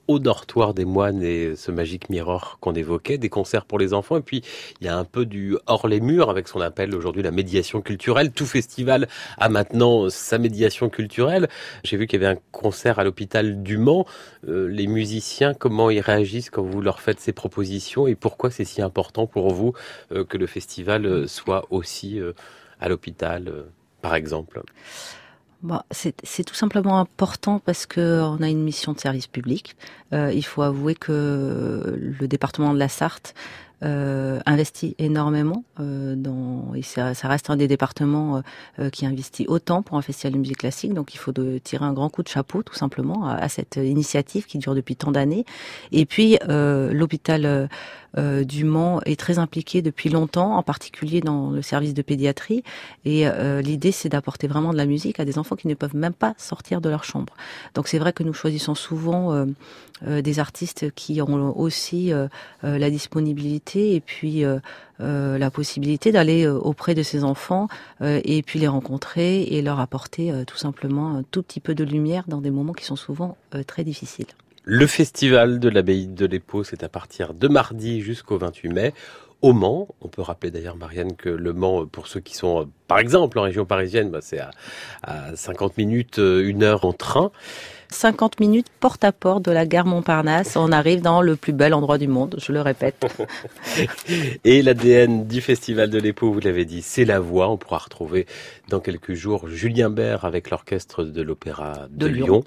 au dortoir des moines et ce magique mirror qu'on évoquait, des concerts pour les enfants. Et puis, il y a un peu du hors les murs avec ce qu'on appelle aujourd'hui la médiation culturelle. Tout festival a maintenant sa médiation culturelle. J'ai vu qu'il y avait un concert à l'hôpital du Mans. Euh, les musiciens, comment ils réagissent quand vous leur faites ces propositions et pourquoi c'est si important pour vous euh, que le festival euh, soit aussi à l'hôpital, par exemple? Bah, c'est tout simplement important parce que on a une mission de service public. Euh, il faut avouer que le département de la Sarthe euh, investit énormément euh, dans et ça, ça, reste un des départements euh, qui investit autant pour un festival de musique classique. Donc il faut de tirer un grand coup de chapeau tout simplement à, à cette initiative qui dure depuis tant d'années. Et puis euh, l'hôpital euh, du Mans est très impliqué depuis longtemps, en particulier dans le service de pédiatrie. Et euh, l'idée, c'est d'apporter vraiment de la musique à des enfants qui ne peuvent même pas sortir de leur chambre. Donc c'est vrai que nous choisissons souvent euh, euh des artistes qui ont aussi euh, euh, la disponibilité et puis la possibilité d'aller auprès de ces enfants et puis les rencontrer et leur apporter tout simplement un tout petit peu de lumière dans des moments qui sont souvent très difficiles. Le festival de l'abbaye de l'Épau, c'est à partir de mardi jusqu'au 28 mai au Mans. On peut rappeler d'ailleurs, Marianne, que le Mans, pour ceux qui sont, par exemple, en région parisienne, bah, c'est à, à, 50 minutes, euh, une heure en train. 50 minutes porte à porte de la gare Montparnasse. On arrive dans le plus bel endroit du monde, je le répète. [laughs] Et l'ADN du Festival de l'Épau, vous l'avez dit, c'est la voix. On pourra retrouver dans quelques jours Julien Bert avec l'orchestre de l'Opéra de, de, Lyon. Lyon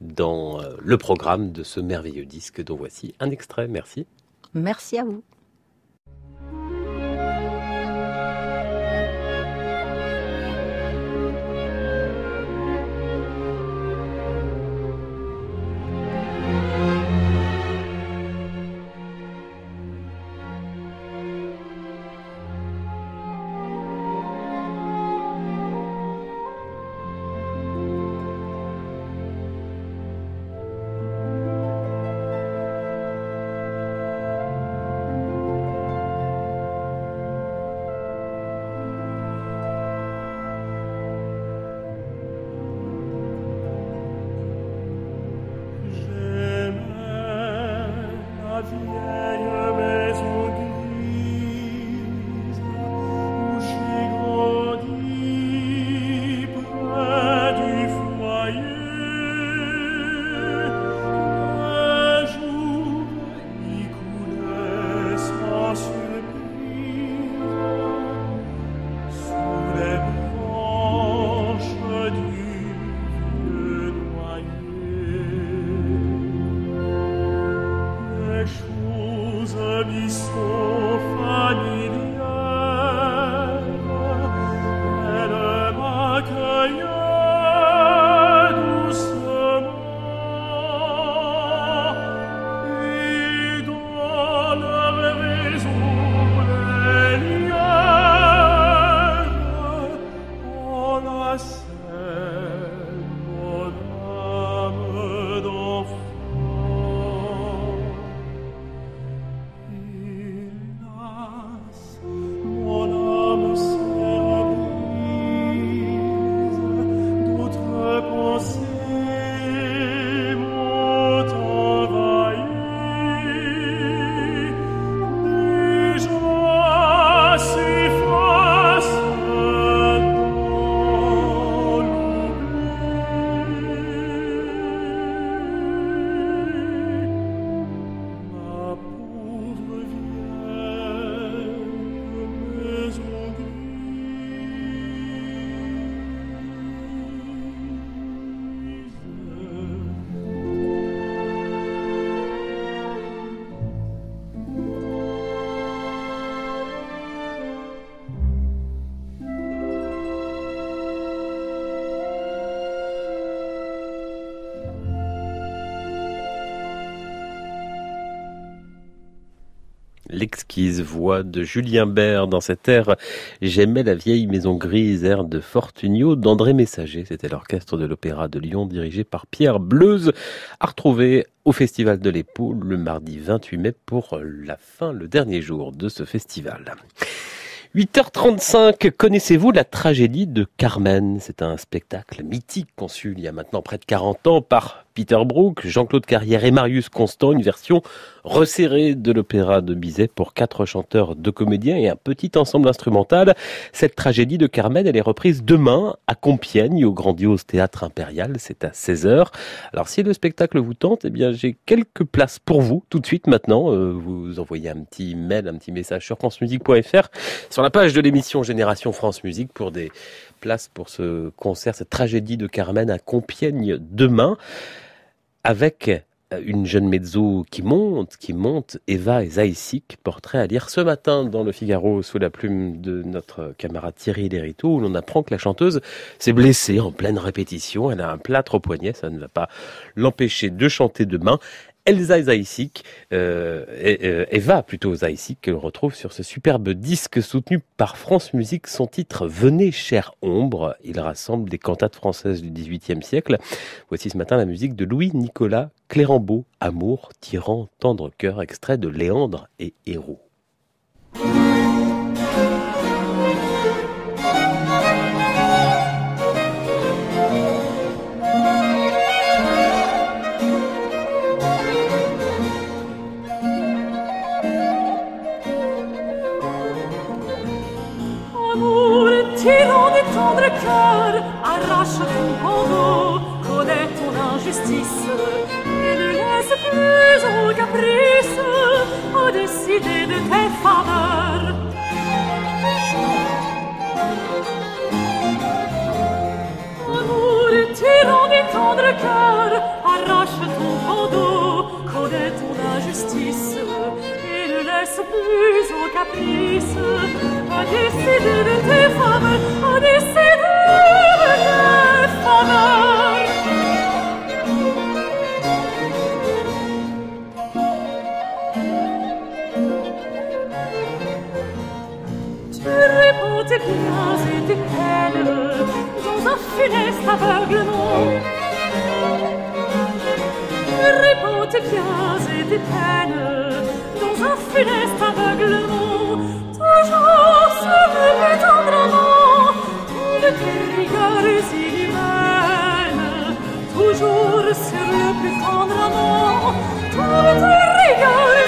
dans euh, le programme de ce merveilleux disque dont voici un extrait. Merci. Merci à vous. L'exquise voix de Julien Bert dans cette air J'aimais la vieille maison grise, air de Fortunio d'André Messager. C'était l'orchestre de l'Opéra de Lyon dirigé par Pierre Bleuze, à retrouver au Festival de l'Épaule le mardi 28 mai pour la fin, le dernier jour de ce festival. 8h35, connaissez-vous la tragédie de Carmen? C'est un spectacle mythique conçu il y a maintenant près de 40 ans par Peter Brook, Jean-Claude Carrière et Marius Constant, une version resserrée de l'opéra de Bizet pour quatre chanteurs, deux comédiens et un petit ensemble instrumental. Cette tragédie de Carmen, elle est reprise demain à Compiègne, au grandiose théâtre impérial. C'est à 16h. Alors si le spectacle vous tente, eh bien j'ai quelques places pour vous tout de suite maintenant. Euh, vous envoyez un petit mail, un petit message sur francemusique.fr sur la page de l'émission Génération France Musique pour des places pour ce concert, cette tragédie de Carmen à Compiègne demain avec euh, une jeune mezzo qui monte, qui monte, Eva et Zaïsik, portrait à lire ce matin dans le Figaro sous la plume de notre camarade Thierry Lériteau, où l'on apprend que la chanteuse s'est blessée en pleine répétition. Elle a un plâtre au poignet, ça ne va pas l'empêcher de chanter demain. Elsa Zaïsik, euh, euh, Eva plutôt Zaïsik, que l'on retrouve sur ce superbe disque soutenu par France Musique. Son titre Venez, chère ombre. Il rassemble des cantates françaises du XVIIIe siècle. Voici ce matin la musique de Louis-Nicolas Clérambeau, Amour, tyran, tendre cœur, extrait de Léandre et Héros. Décider de tes faveurs. Amour, tyran du tendre cœur, arrache ton bandeau, connais ton injustice, et ne laisse plus au caprice. À décider de tes faveurs, à décider tes dans un funeste aveuglement. Réponds tes biens et tes peines dans un funeste aveuglement. Toujours le plus tendrement, toutes tes rigueurs inhumaines. Toujours sur le plus tendrement, toutes tes rigueurs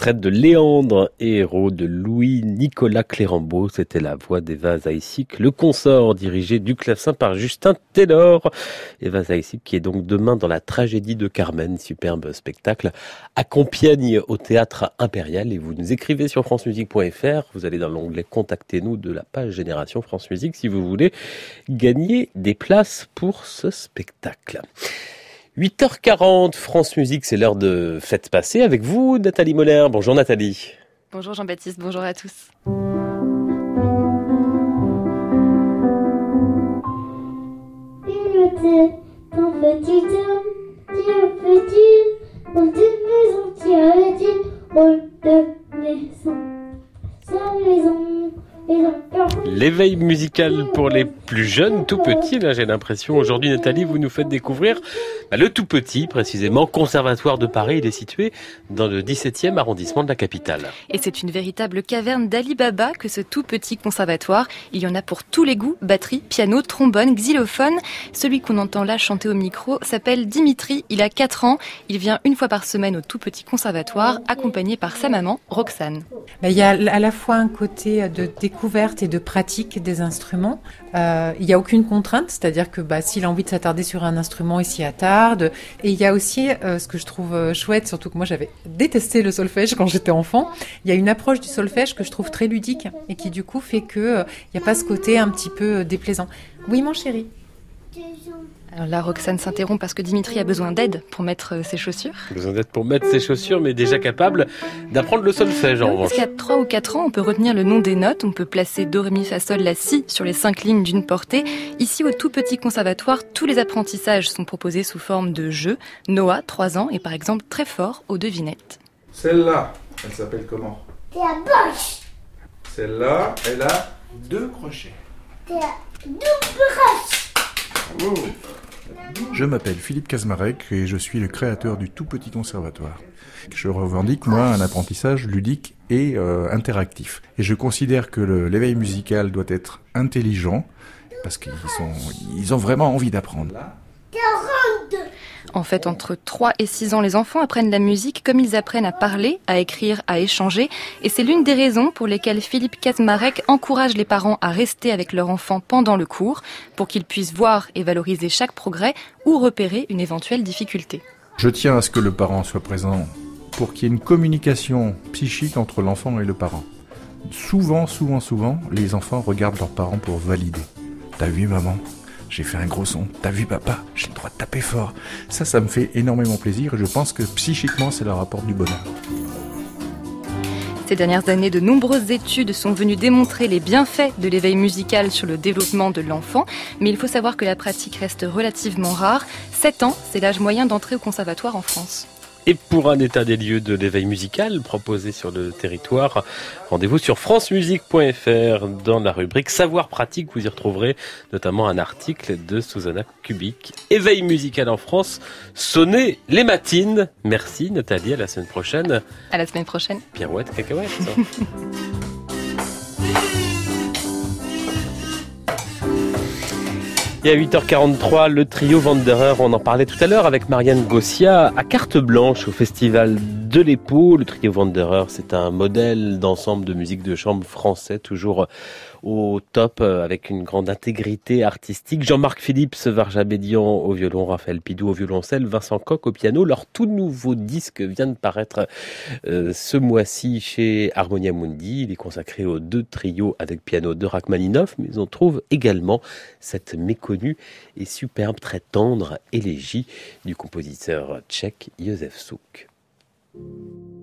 Extraite de Léandre et héros de Louis-Nicolas Clérambeau. C'était la voix d'Eva Zaïsik, le consort dirigé du clavecin par Justin Taylor. Eva Zaïsik qui est donc demain dans la tragédie de Carmen, superbe spectacle à Compiègne au théâtre impérial. Et vous nous écrivez sur francemusique.fr. Vous allez dans l'onglet Contactez-nous de la page Génération France Musique si vous voulez gagner des places pour ce spectacle. 8h40, France Musique, c'est l'heure de fête passée avec vous, Nathalie Moller. Bonjour Nathalie. Bonjour Jean-Baptiste, bonjour à tous. ton petit homme, tu petit, rôle de maison, tu as dit, rôle de maison, sans maison. L'éveil musical pour les plus jeunes, tout petits, là j'ai l'impression. Aujourd'hui Nathalie, vous nous faites découvrir bah, le tout petit, précisément, Conservatoire de Paris. Il est situé dans le 17e arrondissement de la capitale. Et c'est une véritable caverne d'Ali Baba que ce tout petit conservatoire. Il y en a pour tous les goûts, batterie, piano, trombone, xylophone. Celui qu'on entend là chanter au micro s'appelle Dimitri, il a 4 ans. Il vient une fois par semaine au tout petit conservatoire, accompagné par sa maman, Roxane. Bah, il y a à la fois un côté de découverte et de pratique des instruments. Euh, il n'y a aucune contrainte, c'est-à-dire que bah, s'il a envie de s'attarder sur un instrument, il s'y attarde. Et il y a aussi euh, ce que je trouve euh, chouette, surtout que moi j'avais détesté le solfège quand j'étais enfant. Il y a une approche du solfège que je trouve très ludique et qui du coup fait que il n'y a pas ce côté un petit peu déplaisant. Oui, mon chéri. Alors là, Roxane s'interrompt parce que Dimitri a besoin d'aide pour mettre euh, ses chaussures. Besoin d'aide pour mettre ses chaussures, mais déjà capable d'apprendre le solfège en revanche. Parce qu'à 3 ou 4 ans, on peut retenir le nom des notes, on peut placer Do, Ré, Mi, Fa, Sol, La, Si sur les 5 lignes d'une portée. Ici, au tout petit conservatoire, tous les apprentissages sont proposés sous forme de jeux. Noah, 3 ans, est par exemple très fort aux devinettes. Celle-là, elle s'appelle comment? La boche. Celle-là, elle a deux crochets. la double broche. Je m'appelle Philippe Kazmarek et je suis le créateur du tout petit conservatoire. Je revendique, moi, un apprentissage ludique et euh, interactif. Et je considère que l'éveil musical doit être intelligent parce qu'ils ils ont vraiment envie d'apprendre. En fait, entre 3 et 6 ans, les enfants apprennent la musique comme ils apprennent à parler, à écrire, à échanger. Et c'est l'une des raisons pour lesquelles Philippe Kazmarek encourage les parents à rester avec leur enfant pendant le cours, pour qu'ils puissent voir et valoriser chaque progrès ou repérer une éventuelle difficulté. Je tiens à ce que le parent soit présent pour qu'il y ait une communication psychique entre l'enfant et le parent. Souvent, souvent, souvent, les enfants regardent leurs parents pour valider. T'as vu maman? J'ai fait un gros son. T'as vu papa? J'ai le droit de taper fort. Ça, ça me fait énormément plaisir et je pense que psychiquement, ça leur apporte du bonheur. Ces dernières années, de nombreuses études sont venues démontrer les bienfaits de l'éveil musical sur le développement de l'enfant, mais il faut savoir que la pratique reste relativement rare. 7 ans, c'est l'âge moyen d'entrée au conservatoire en France. Et pour un état des lieux de l'éveil musical proposé sur le territoire, rendez-vous sur francemusique.fr dans la rubrique Savoir pratique. Vous y retrouverez notamment un article de Susanna Kubik. Éveil musical en France, sonnez les matines. Merci Nathalie, à la semaine prochaine. À la semaine prochaine. Pirouette, cacahuète. [laughs] Et à 8h43, le trio Wanderer, on en parlait tout à l'heure avec Marianne Gossia, à carte blanche au festival de l'Épau. Le trio Wanderer, c'est un modèle d'ensemble de musique de chambre français, toujours au top euh, avec une grande intégrité artistique. Jean-Marc Philippe, Varja Bédian au violon, Raphaël Pidou au violoncelle, Vincent Coq au piano. Leur tout nouveau disque vient de paraître euh, ce mois-ci chez Harmonia Mundi. Il est consacré aux deux trios avec piano de Rachmaninoff, mais on trouve également cette méconnue et superbe, très tendre élégie du compositeur tchèque Josef Souk. Thank you.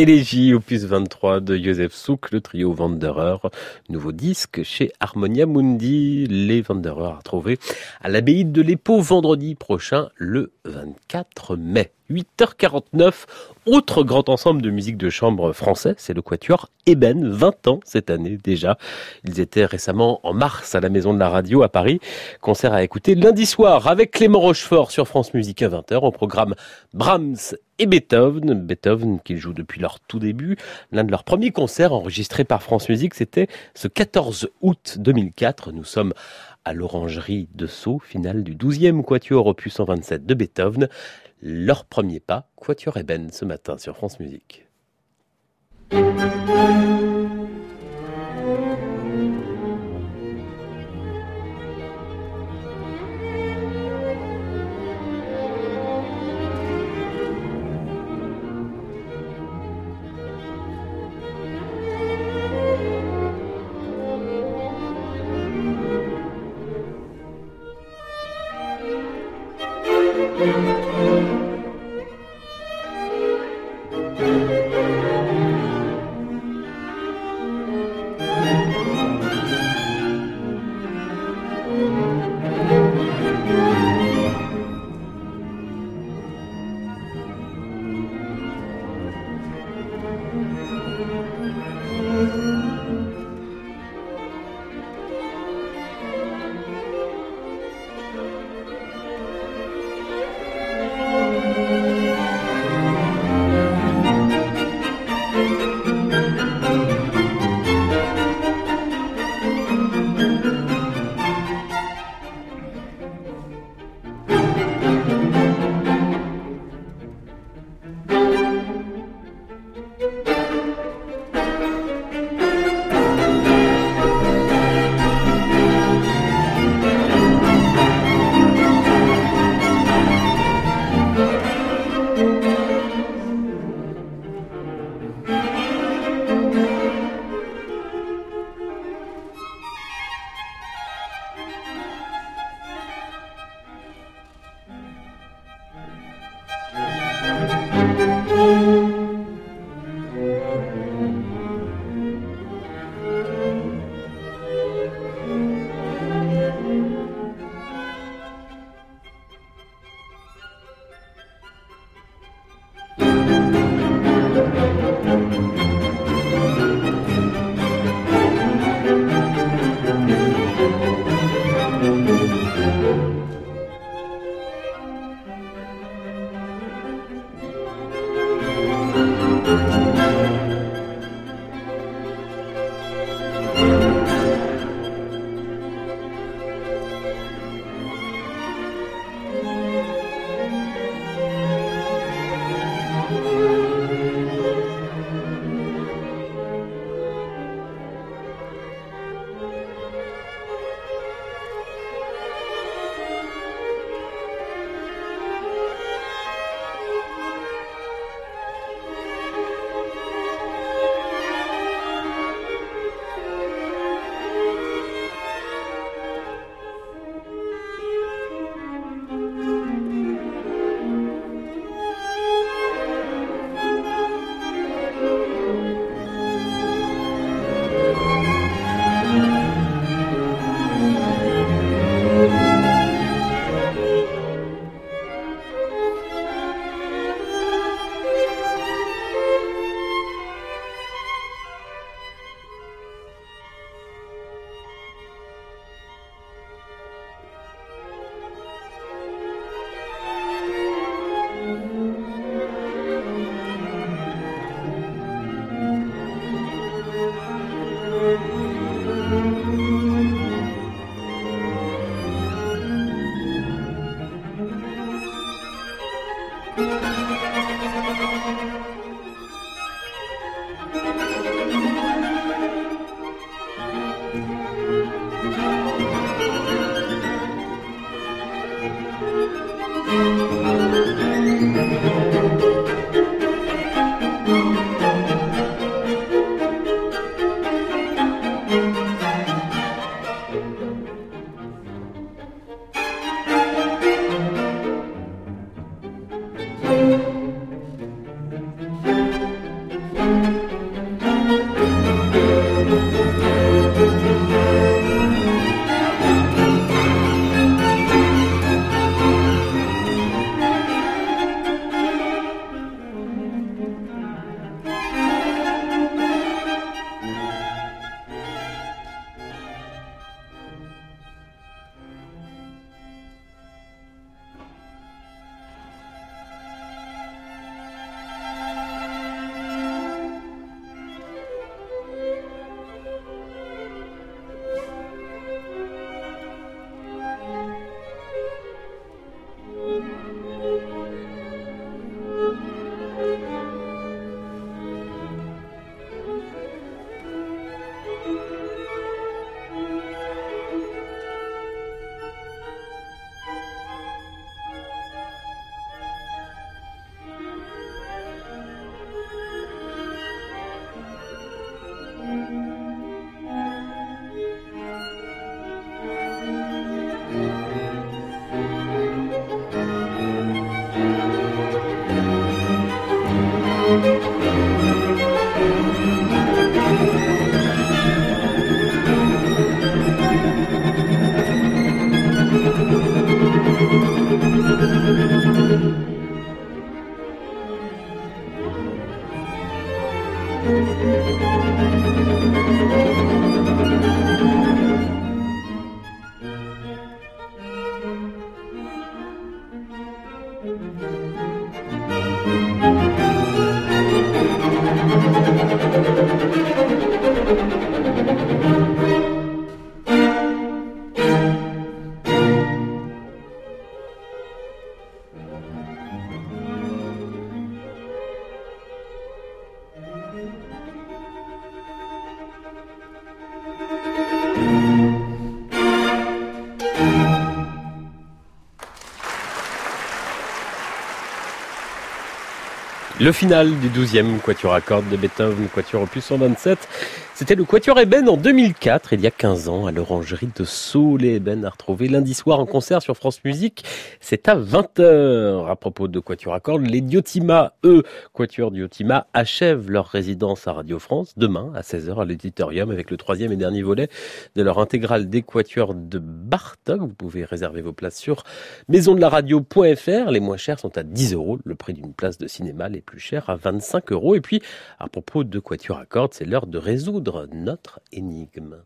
Élégie, opus 23 de Joseph Souk, le trio Wanderer. Nouveau disque chez Harmonia Mundi. Les Wanderers à trouver à l'abbaye de l'Épau vendredi prochain, le 24 mai. 8h49, autre grand ensemble de musique de chambre français, c'est le Quatuor Eben, 20 ans cette année déjà. Ils étaient récemment en mars à la Maison de la Radio à Paris. Concert à écouter lundi soir avec Clément Rochefort sur France Musique à 20h. Au programme Brahms et Beethoven. Beethoven qu'ils jouent depuis leur tout début. L'un de leurs premiers concerts enregistrés par France Musique, c'était ce 14 août 2004. Nous sommes à l'orangerie de Sceaux, finale du 12e Quatuor opus 127 de Beethoven leur premier pas, Quatuor Eben, ce matin sur France Musique. Thank you. Le final du 12e Quatuor à cordes de Beethoven, Quatuor opus 127. C'était le Quatuor Eben en 2004, il y a 15 ans, à l'orangerie de Sceaux. Les Eben à retrouver lundi soir en concert sur France Musique. C'est à 20h. À propos de Quatuor à cordes, les Diotima, eux, Quatuor Diotima, achèvent leur résidence à Radio France demain à 16h à l'auditorium avec le troisième et dernier volet de leur intégrale des Quatuors de Bartok. Vous pouvez réserver vos places sur maisondelaradio.fr. Les moins chers sont à 10 euros, le prix d'une place de cinéma, les plus chers à 25 euros. Et puis, à propos de Quatuor à cordes, c'est l'heure de résoudre notre énigme.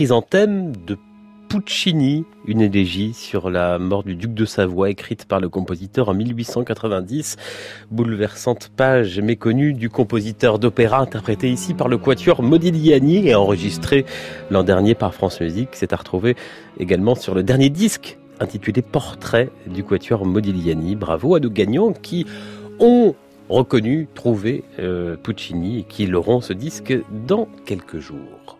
Les chrysanthèmes de Puccini, une élégie sur la mort du duc de Savoie écrite par le compositeur en 1890. Bouleversante page méconnue du compositeur d'opéra interprété ici par le quatuor Modigliani et enregistré l'an dernier par France Musique. C'est à retrouver également sur le dernier disque intitulé Portrait du quatuor Modigliani. Bravo à nos gagnants qui ont reconnu, trouvé euh, Puccini et qui l'auront ce disque dans quelques jours.